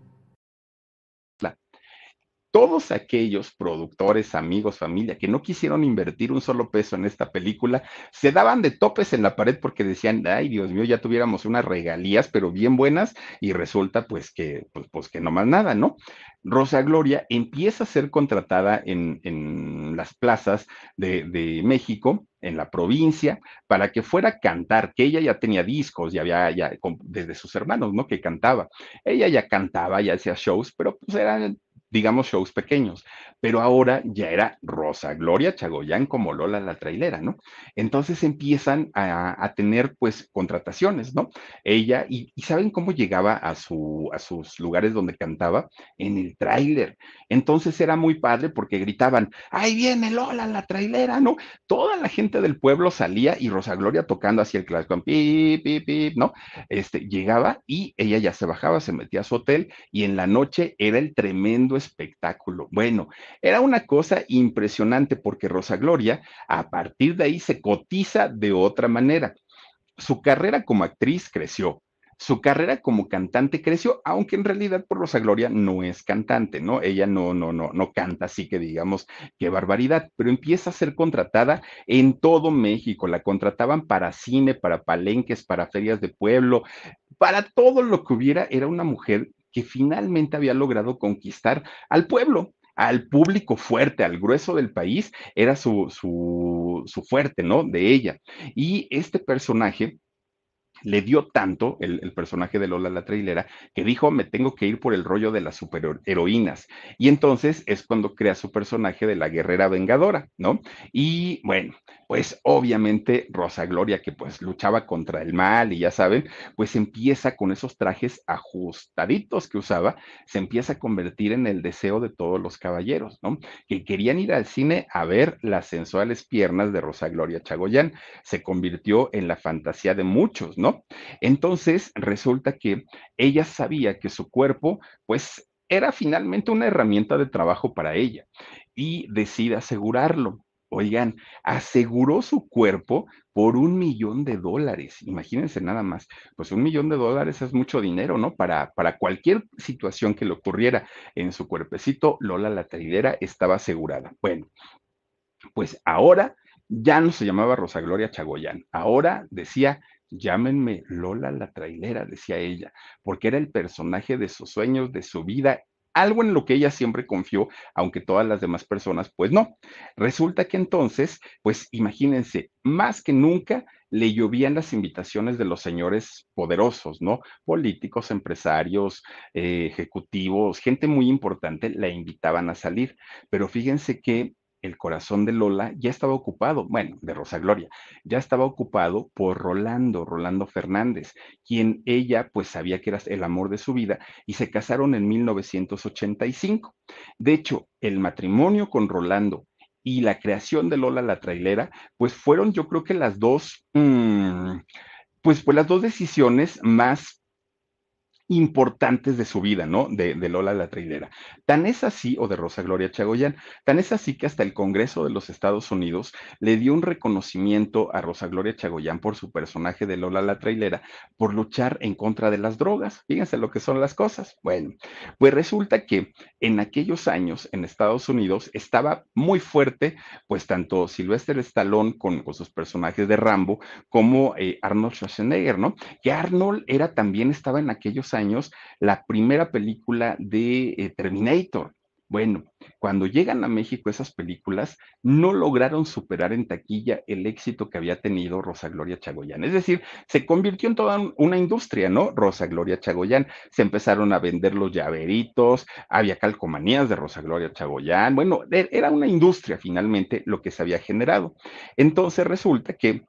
Todos aquellos productores, amigos, familia que no quisieron invertir un solo peso en esta película, se daban de topes en la pared porque decían, ay Dios mío, ya tuviéramos unas regalías, pero bien buenas, y resulta pues que, pues, pues que no más nada, ¿no? Rosa Gloria empieza a ser contratada en, en las plazas de, de, México, en la provincia, para que fuera a cantar, que ella ya tenía discos, ya había, ya, desde sus hermanos, ¿no? Que cantaba. Ella ya cantaba, ya hacía shows, pero pues eran digamos, shows pequeños, pero ahora ya era Rosa Gloria Chagoyán como Lola la trailera, ¿no? Entonces empiezan a, tener, pues, contrataciones, ¿no? Ella, y, ¿saben cómo llegaba a, su, a sus lugares donde cantaba? En el tráiler. Entonces era muy padre porque gritaban, ahí viene Lola la trailera, ¿no? Toda la gente del pueblo salía y Rosa Gloria tocando así el clásico, pip, pip, pip, ¿no? Este, llegaba y ella ya se bajaba, se metía a su hotel y en la noche era el tremendo espectáculo. Bueno, era una cosa impresionante porque Rosa Gloria a partir de ahí se cotiza de otra manera. Su carrera como actriz creció, su carrera como cantante creció, aunque en realidad por Rosa Gloria no es cantante, ¿no? Ella no, no, no, no canta así que digamos qué barbaridad, pero empieza a ser contratada en todo México. La contrataban para cine, para palenques, para ferias de pueblo, para todo lo que hubiera. Era una mujer que finalmente había logrado conquistar al pueblo, al público fuerte, al grueso del país, era su, su, su fuerte, ¿no? De ella. Y este personaje le dio tanto el, personaje de Lola la trailera que dijo, me tengo que ir por el rollo de las superheroínas. Y entonces es cuando crea su personaje de la guerrera vengadora, ¿no? Y bueno, pues obviamente Rosa Gloria, que pues luchaba contra el mal y ya saben, pues empieza con esos trajes ajustaditos que usaba, se empieza a convertir en el deseo de todos los caballeros, ¿no? Que querían ir al cine a ver las sensuales piernas de Rosa Gloria Chagoyán. Se convirtió en la fantasía de muchos, ¿no? Entonces, resulta que ella sabía que su cuerpo, pues, era finalmente una herramienta de trabajo para ella y decide asegurarlo. Oigan, aseguró su cuerpo por un millón de dólares. Imagínense nada más. Pues un millón de dólares es mucho dinero, ¿no? Para, para cualquier situación que le ocurriera en su cuerpecito, Lola la traidera estaba asegurada. Bueno, pues ahora ya no se llamaba Rosa Gloria Chagoyán. Ahora decía Llámenme Lola la trailera, decía ella, porque era el personaje de sus sueños, de su vida, algo en lo que ella siempre confió, aunque todas las demás personas, pues no. Resulta que entonces, pues imagínense, más que nunca le llovían las invitaciones de los señores poderosos, ¿no? Políticos, empresarios, eh, ejecutivos, gente muy importante, la invitaban a salir. Pero fíjense que el corazón de Lola ya estaba ocupado, bueno, de Rosa Gloria, ya estaba ocupado por Rolando, Rolando Fernández, quien ella pues sabía que era el amor de su vida y se casaron en 1985. De hecho, el matrimonio con Rolando y la creación de Lola la trailera, pues fueron yo creo que las dos, mmm, pues, pues las dos decisiones más importantes de su vida, ¿no? De, Lola la trailera. Tan es así, o de Rosa Gloria Chagoyán, tan es así que hasta el Congreso de los Estados Unidos le dio un reconocimiento a Rosa Gloria Chagoyán por su personaje de Lola la trailera, por luchar en contra de las drogas. Fíjense lo que son las cosas. Bueno, pues resulta que en aquellos años en Estados Unidos estaba muy fuerte, pues tanto Sylvester Stallone con, sus personajes de Rambo como eh, Arnold Schwarzenegger, ¿no? Que Arnold era también estaba en aquellos años la primera película de eh, Terminator. Bueno, cuando llegan a México esas películas, no lograron superar en taquilla el éxito que había tenido Rosa Gloria Chagoyán. Es decir, se convirtió en toda una industria, ¿no? Rosa Gloria Chagoyán. Se empezaron a vender los llaveritos, había calcomanías de Rosa Gloria Chagoyán. Bueno, e, era una industria finalmente lo que se había generado. Entonces resulta que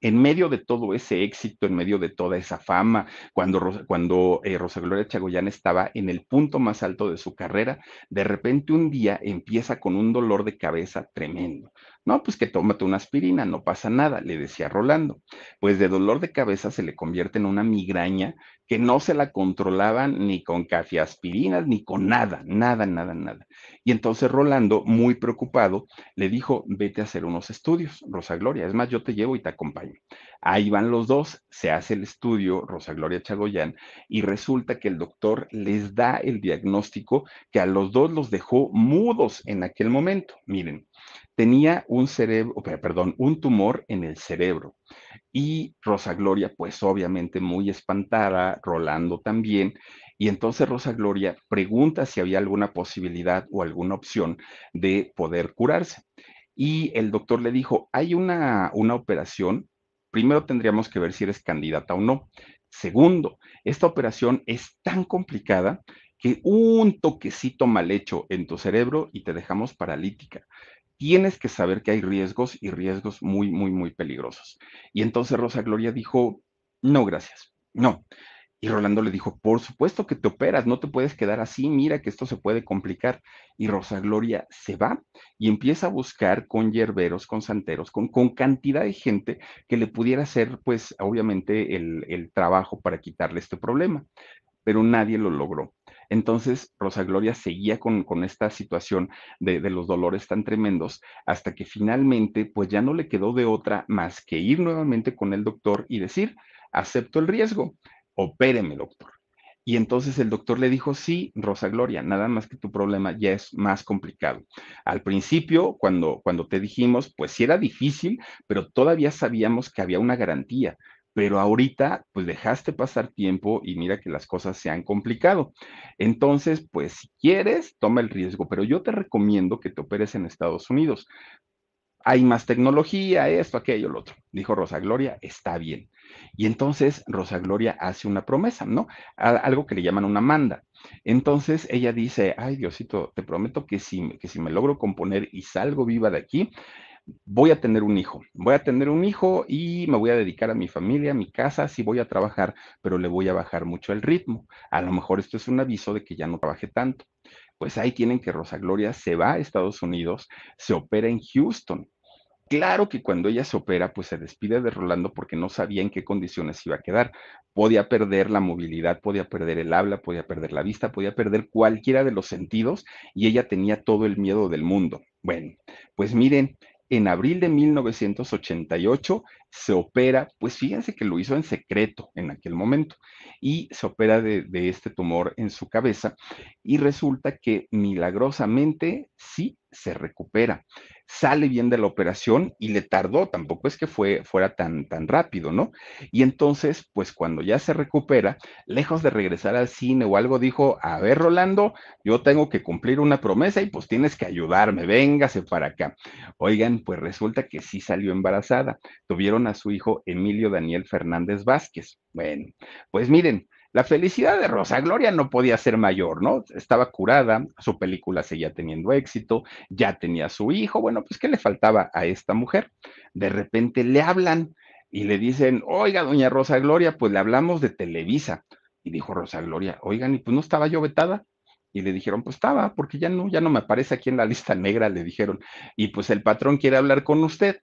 en medio de todo ese éxito, en medio de toda esa fama, cuando, cuando eh, Rosa Gloria Chagoyán estaba en el punto más alto de su carrera, de repente un día empieza con un dolor de cabeza tremendo. No, pues que tómate una aspirina, no pasa nada, le decía Rolando. Pues de dolor de cabeza se le convierte en una migraña que no se la controlaban ni con aspirinas ni con nada, nada, nada, nada. Y entonces Rolando, muy preocupado, le dijo, vete a hacer unos estudios, Rosa Gloria, es más, yo te llevo y te acompaño. Ahí van los dos, se hace el estudio, Rosa Gloria Chagoyán, y resulta que el doctor les da el diagnóstico que a los dos los dejó mudos en aquel momento. Miren, tenía un cerebro, perdón, un tumor en el cerebro. Y Rosa Gloria, pues obviamente muy espantada, Rolando también. Y entonces Rosa Gloria pregunta si había alguna posibilidad o alguna opción de poder curarse. Y el doctor le dijo, hay una, una operación, primero tendríamos que ver si eres candidata o no. Segundo, esta operación es tan complicada que un toquecito mal hecho en tu cerebro y te dejamos paralítica tienes que saber que hay riesgos y riesgos muy, muy, muy peligrosos. Y entonces Rosa Gloria dijo, no, gracias, no. Y Rolando le dijo, por supuesto que te operas, no te puedes quedar así, mira que esto se puede complicar. Y Rosa Gloria se va y empieza a buscar con hierberos, con santeros, con, con cantidad de gente que le pudiera hacer, pues, obviamente, el trabajo para quitarle este problema. Pero nadie lo logró. Entonces, Rosa Gloria seguía con, esta situación de, de, los dolores tan tremendos hasta que finalmente, pues ya no le quedó de otra más que ir nuevamente con el doctor y decir, acepto el riesgo, opéreme, doctor. Y entonces el doctor le dijo, sí, Rosa Gloria, nada más que tu problema ya es más complicado. Al principio, cuando, cuando te dijimos, pues sí era difícil, pero todavía sabíamos que había una garantía pero ahorita pues dejaste pasar tiempo y mira que las cosas se han complicado. Entonces, pues si quieres, toma el riesgo, pero yo te recomiendo que te operes en Estados Unidos. Hay más tecnología, esto, aquello, lo otro. Dijo Rosa Gloria, está bien. Y entonces Rosa Gloria hace una promesa, ¿no? algo que le llaman una manda. Entonces ella dice, ay Diosito, te prometo que si, que si me logro componer y salgo viva de aquí, voy a tener un hijo, voy a tener un hijo y me voy a dedicar a mi familia, a mi casa, sí voy a trabajar, pero le voy a bajar mucho el ritmo. A lo mejor esto es un aviso de que ya no trabaje tanto. Pues ahí tienen que Rosa Gloria se va a Estados Unidos, se opera en Houston. Claro que cuando ella se opera, pues se despide de Rolando porque no sabía en qué condiciones iba a quedar. Podía perder la movilidad, podía perder el habla, podía perder la vista, podía perder cualquiera de los sentidos y ella tenía todo el miedo del mundo. Bueno, pues miren, en abril de 1988 se opera, pues fíjense que lo hizo en secreto en aquel momento, y se opera de, este tumor en su cabeza y resulta que milagrosamente sí se recupera sale bien de la operación y le tardó, tampoco es que fue, fuera tan, tan rápido, ¿no? Y entonces, pues cuando ya se recupera, lejos de regresar al cine o algo, dijo, a ver, Rolando, yo tengo que cumplir una promesa y pues tienes que ayudarme, véngase para acá. Oigan, pues resulta que sí salió embarazada. Tuvieron a su hijo Emilio Daniel Fernández Vázquez. Bueno, pues miren, la felicidad de Rosa Gloria no podía ser mayor, ¿no? Estaba curada, su película seguía teniendo éxito, ya tenía su hijo, bueno, pues ¿qué le faltaba a esta mujer? De repente le hablan y le dicen, oiga, doña Rosa Gloria, pues le hablamos de Televisa. Y dijo Rosa Gloria, oigan, y pues no estaba yo vetada. Y le dijeron, pues estaba, porque ya no, ya no me aparece aquí en la lista negra, le dijeron. Y pues el patrón quiere hablar con usted.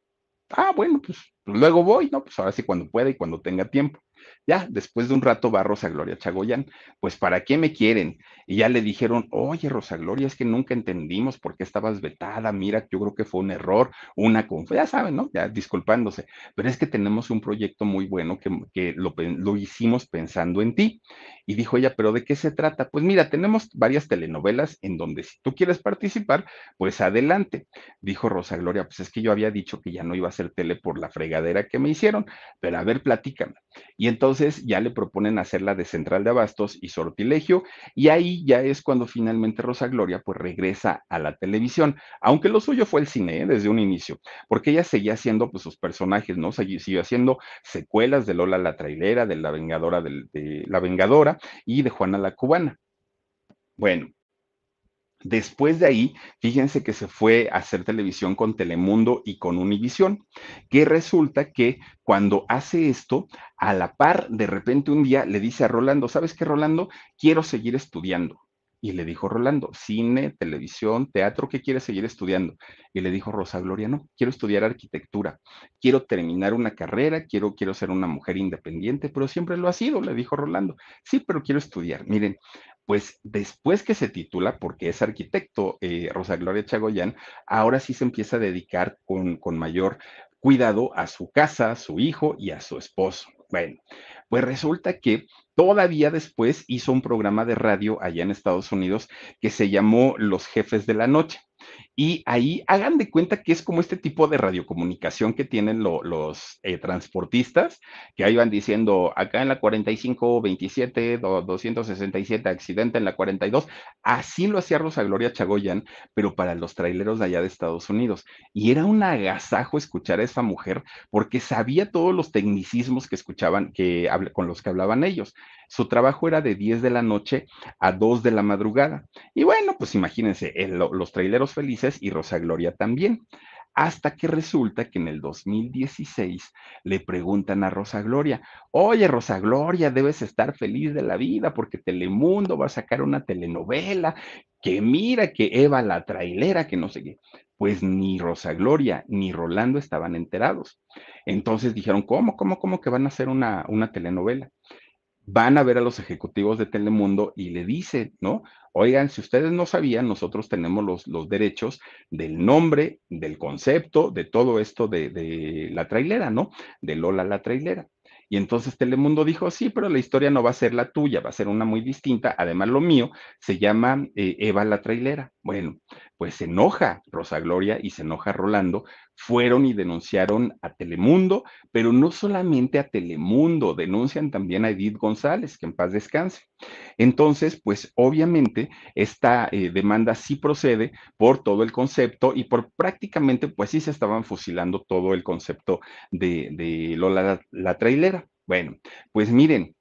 Ah, bueno, pues, luego voy, ¿no? Pues ahora sí cuando pueda y cuando tenga tiempo. Ya, después de un rato va Rosa Gloria Chagoyán, pues ¿para qué me quieren? Y ya le dijeron, oye Rosa Gloria, es que nunca entendimos por qué estabas vetada, mira, yo creo que fue un error, una confusión, ya saben, ¿no? Ya disculpándose, pero es que tenemos un proyecto muy bueno que, que lo, lo hicimos pensando en ti. Y dijo ella, ¿pero de qué se trata? Pues mira, tenemos varias telenovelas en donde si tú quieres participar, pues adelante. Dijo Rosa Gloria, pues es que yo había dicho que ya no iba a hacer tele por la fregadera que me hicieron, pero a ver, platícame. Y Y entonces ya le proponen hacerla de central de abastos y sortilegio, y ahí ya es cuando finalmente Rosa Gloria pues regresa a la televisión, aunque lo suyo fue el cine ¿eh? desde un inicio, porque ella seguía haciendo pues sus personajes, ¿no? siguió haciendo secuelas de Lola la trailera, de la Vengadora, de la Vengadora y de Juana la Cubana. Bueno, Después de ahí, fíjense que se fue a hacer televisión con Telemundo y con Univisión, que resulta que cuando hace esto, a la par, de repente un día le dice a Rolando, ¿sabes qué, Rolando? Quiero seguir estudiando. Y le dijo Rolando, cine, televisión, teatro, ¿qué quieres seguir estudiando? Y le dijo Rosa Gloria, no, quiero estudiar arquitectura, quiero terminar una carrera, quiero, quiero ser una mujer independiente, pero siempre lo ha sido, le dijo Rolando. Sí, pero quiero estudiar. Miren, pues después que se titula, porque es arquitecto, eh, Rosa Gloria Chagoyán, ahora sí se empieza a dedicar con, con mayor cuidado a su casa, a su hijo y a su esposo. Bueno, pues resulta que todavía después hizo un programa de radio allá en Estados Unidos que se llamó Los Jefes de la Noche. Y ahí hagan de cuenta que es como este tipo de radiocomunicación que tienen los eh, transportistas, que ahí van diciendo, acá en la 45, 27, 267, accidente en la 42. Así lo hacía Rosa Gloria Chagoyan, pero para los traileros de allá de Estados Unidos. Y era un agasajo escuchar a esa mujer porque sabía todos los tecnicismos que escuchaban, que, con los que hablaban ellos. Su trabajo era de 10 de la noche a 2 de la madrugada. Y bueno, pues imagínense, los traileros felices y Rosa Gloria también. Hasta que resulta que en el 2016 le preguntan a Rosa Gloria, oye Rosa Gloria, debes estar feliz de la vida porque Telemundo va a sacar una telenovela, que mira que Eva la trailera, que no sé qué. Pues ni Rosa Gloria ni Rolando estaban enterados. Entonces dijeron, ¿cómo, cómo, cómo que van a hacer una, una telenovela? van a ver a los ejecutivos de Telemundo y le dicen, ¿no? Oigan, si ustedes no sabían, nosotros tenemos los, derechos del nombre, del concepto, de todo esto de, de la trailera, ¿no? De Lola la trailera. Y entonces Telemundo dijo, sí, pero la historia no va a ser la tuya, va a ser una muy distinta. Además, lo mío se llama eh, Eva la trailera. Bueno, pues se enoja Rosa Gloria y se enoja Rolando. Fueron y denunciaron a Telemundo, pero no solamente a Telemundo, denuncian también a Edith González, que en paz descanse. Entonces, pues obviamente esta eh, demanda sí procede por todo el concepto y por prácticamente, pues sí se estaban fusilando todo el concepto de, de Lola la trailera. Bueno, pues miren,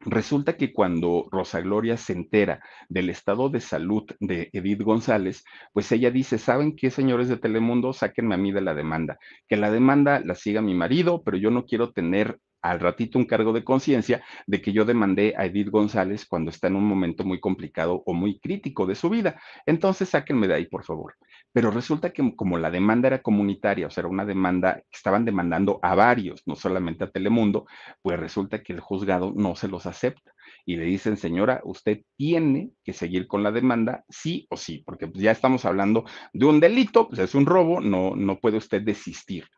Resulta que cuando Rosa Gloria se entera del estado de salud de Edith González, pues ella dice, ¿saben qué, señores de Telemundo? Sáquenme a mí de la demanda. Que la demanda la siga mi marido, pero yo no quiero tener al ratito un cargo de conciencia de que yo demandé a Edith González cuando está en un momento muy complicado o muy crítico de su vida. Entonces, sáquenme de ahí, por favor. Pero resulta que como la demanda era comunitaria, o sea, era una demanda que estaban demandando a varios, no solamente a Telemundo, pues resulta que el juzgado no se los acepta y le dicen, señora, usted tiene que seguir con la demanda, sí o sí, porque pues, ya estamos hablando de un delito, pues es un robo, no, no puede usted desistir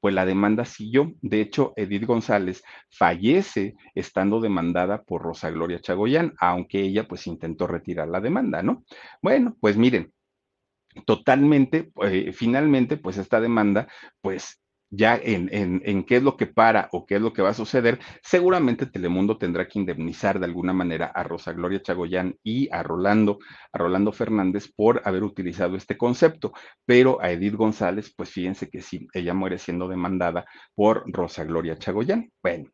pues la demanda siguió. De hecho, Edith González fallece estando demandada por Rosa Gloria Chagoyán, aunque ella pues intentó retirar la demanda, ¿no? Bueno, pues miren, totalmente, eh, finalmente, pues esta demanda, pues ya en, en, qué es lo que para o qué es lo que va a suceder, seguramente Telemundo tendrá que indemnizar de alguna manera a Rosa Gloria Chagoyán y a Rolando, a Rolando Fernández por haber utilizado este concepto, pero a Edith González, pues fíjense que sí, ella muere siendo demandada por Rosa Gloria Chagoyán. Bueno.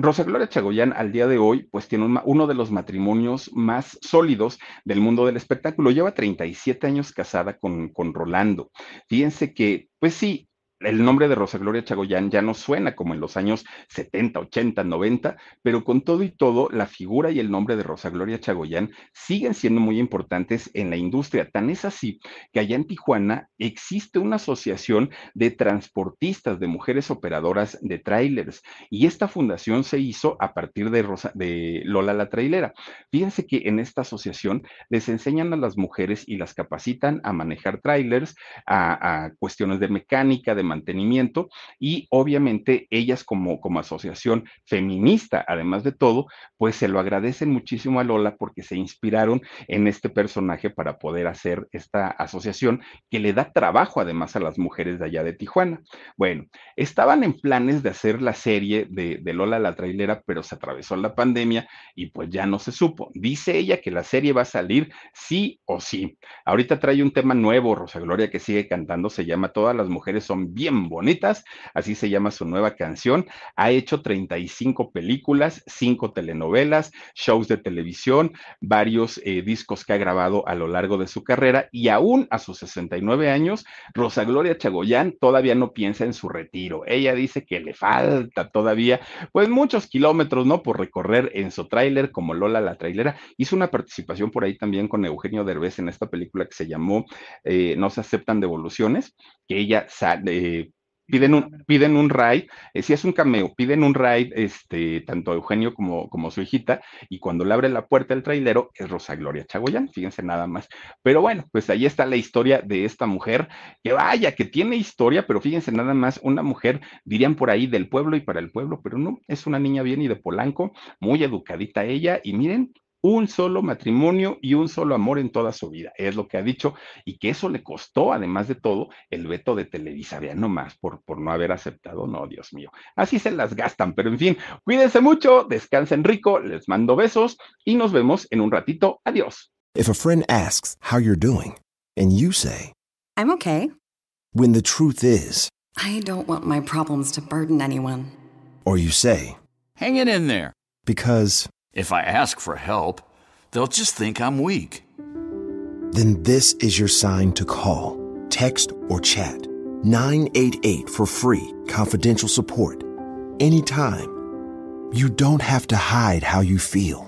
Rosa Gloria Chagoyán al día de hoy, pues tiene uno de los matrimonios más sólidos del mundo del espectáculo. Lleva 37 años casada con, con Rolando. Fíjense que, pues sí, el nombre de Rosa Gloria Chagoyán ya no suena como en los años 70, 80, 90, pero con todo y todo, la figura y el nombre de Rosa Gloria Chagoyán siguen siendo muy importantes en la industria. Tan es así que allá en Tijuana existe una asociación de transportistas, de mujeres operadoras de trailers, y esta fundación se hizo a partir de, Rosa, de Lola la Trailera. Fíjense que en esta asociación les enseñan a las mujeres y las capacitan a manejar trailers, a, a cuestiones de mecánica, de mantenimiento y obviamente ellas como, como asociación feminista, además de todo, pues se lo agradecen muchísimo a Lola porque se inspiraron en este personaje para poder hacer esta asociación que le da trabajo además a las mujeres de allá de Tijuana. Bueno, estaban en planes de hacer la serie de, de Lola la trailera, pero se atravesó la pandemia y pues ya no se supo. Dice ella que la serie va a salir sí o sí. Ahorita trae un tema nuevo, Rosa Gloria, que sigue cantando, se llama Todas las mujeres son bien bonitas, así se llama su nueva canción. Ha hecho 35 películas, 5 telenovelas, shows de televisión, varios eh, discos que ha grabado a lo largo de su carrera y aún a sus 69 años, Rosa Gloria Chagoyán todavía no piensa en su retiro. Ella dice que le falta todavía, pues muchos kilómetros, ¿no? Por recorrer en su tráiler como Lola la trailera. Hizo una participación por ahí también con Eugenio Derbez en esta película que se llamó eh, No se aceptan devoluciones, que ella sale, piden un, piden un ride, eh, si es un cameo, piden un ride, este, tanto Eugenio como, como su hijita, y cuando le abre la puerta el trailero es Rosa Gloria Chagoyán, fíjense nada más. Pero bueno, pues ahí está la historia de esta mujer, que vaya, que tiene historia, pero fíjense nada más, una mujer, dirían por ahí, del pueblo y para el pueblo, pero no, es una niña bien y de Polanco, muy educadita ella, y miren, un solo matrimonio y un solo amor en toda su vida, es lo que ha dicho, y que eso le costó, además de todo, el veto de Televisa, vean nomás, por, por no haber aceptado, no, Dios mío, así se las gastan, pero en fin, cuídense mucho, descansen rico, les mando besos y nos vemos en un ratito, adiós. If a friend asks how you're doing, and you say, I'm okay. when the truth is, I don't want my problems to burden anyone. or you say, Hang it in there. because, If I ask for help, they'll just think I'm weak. then this is your sign to call, text, or chat 988 for free, confidential support. Anytime. You don't have to hide how you feel.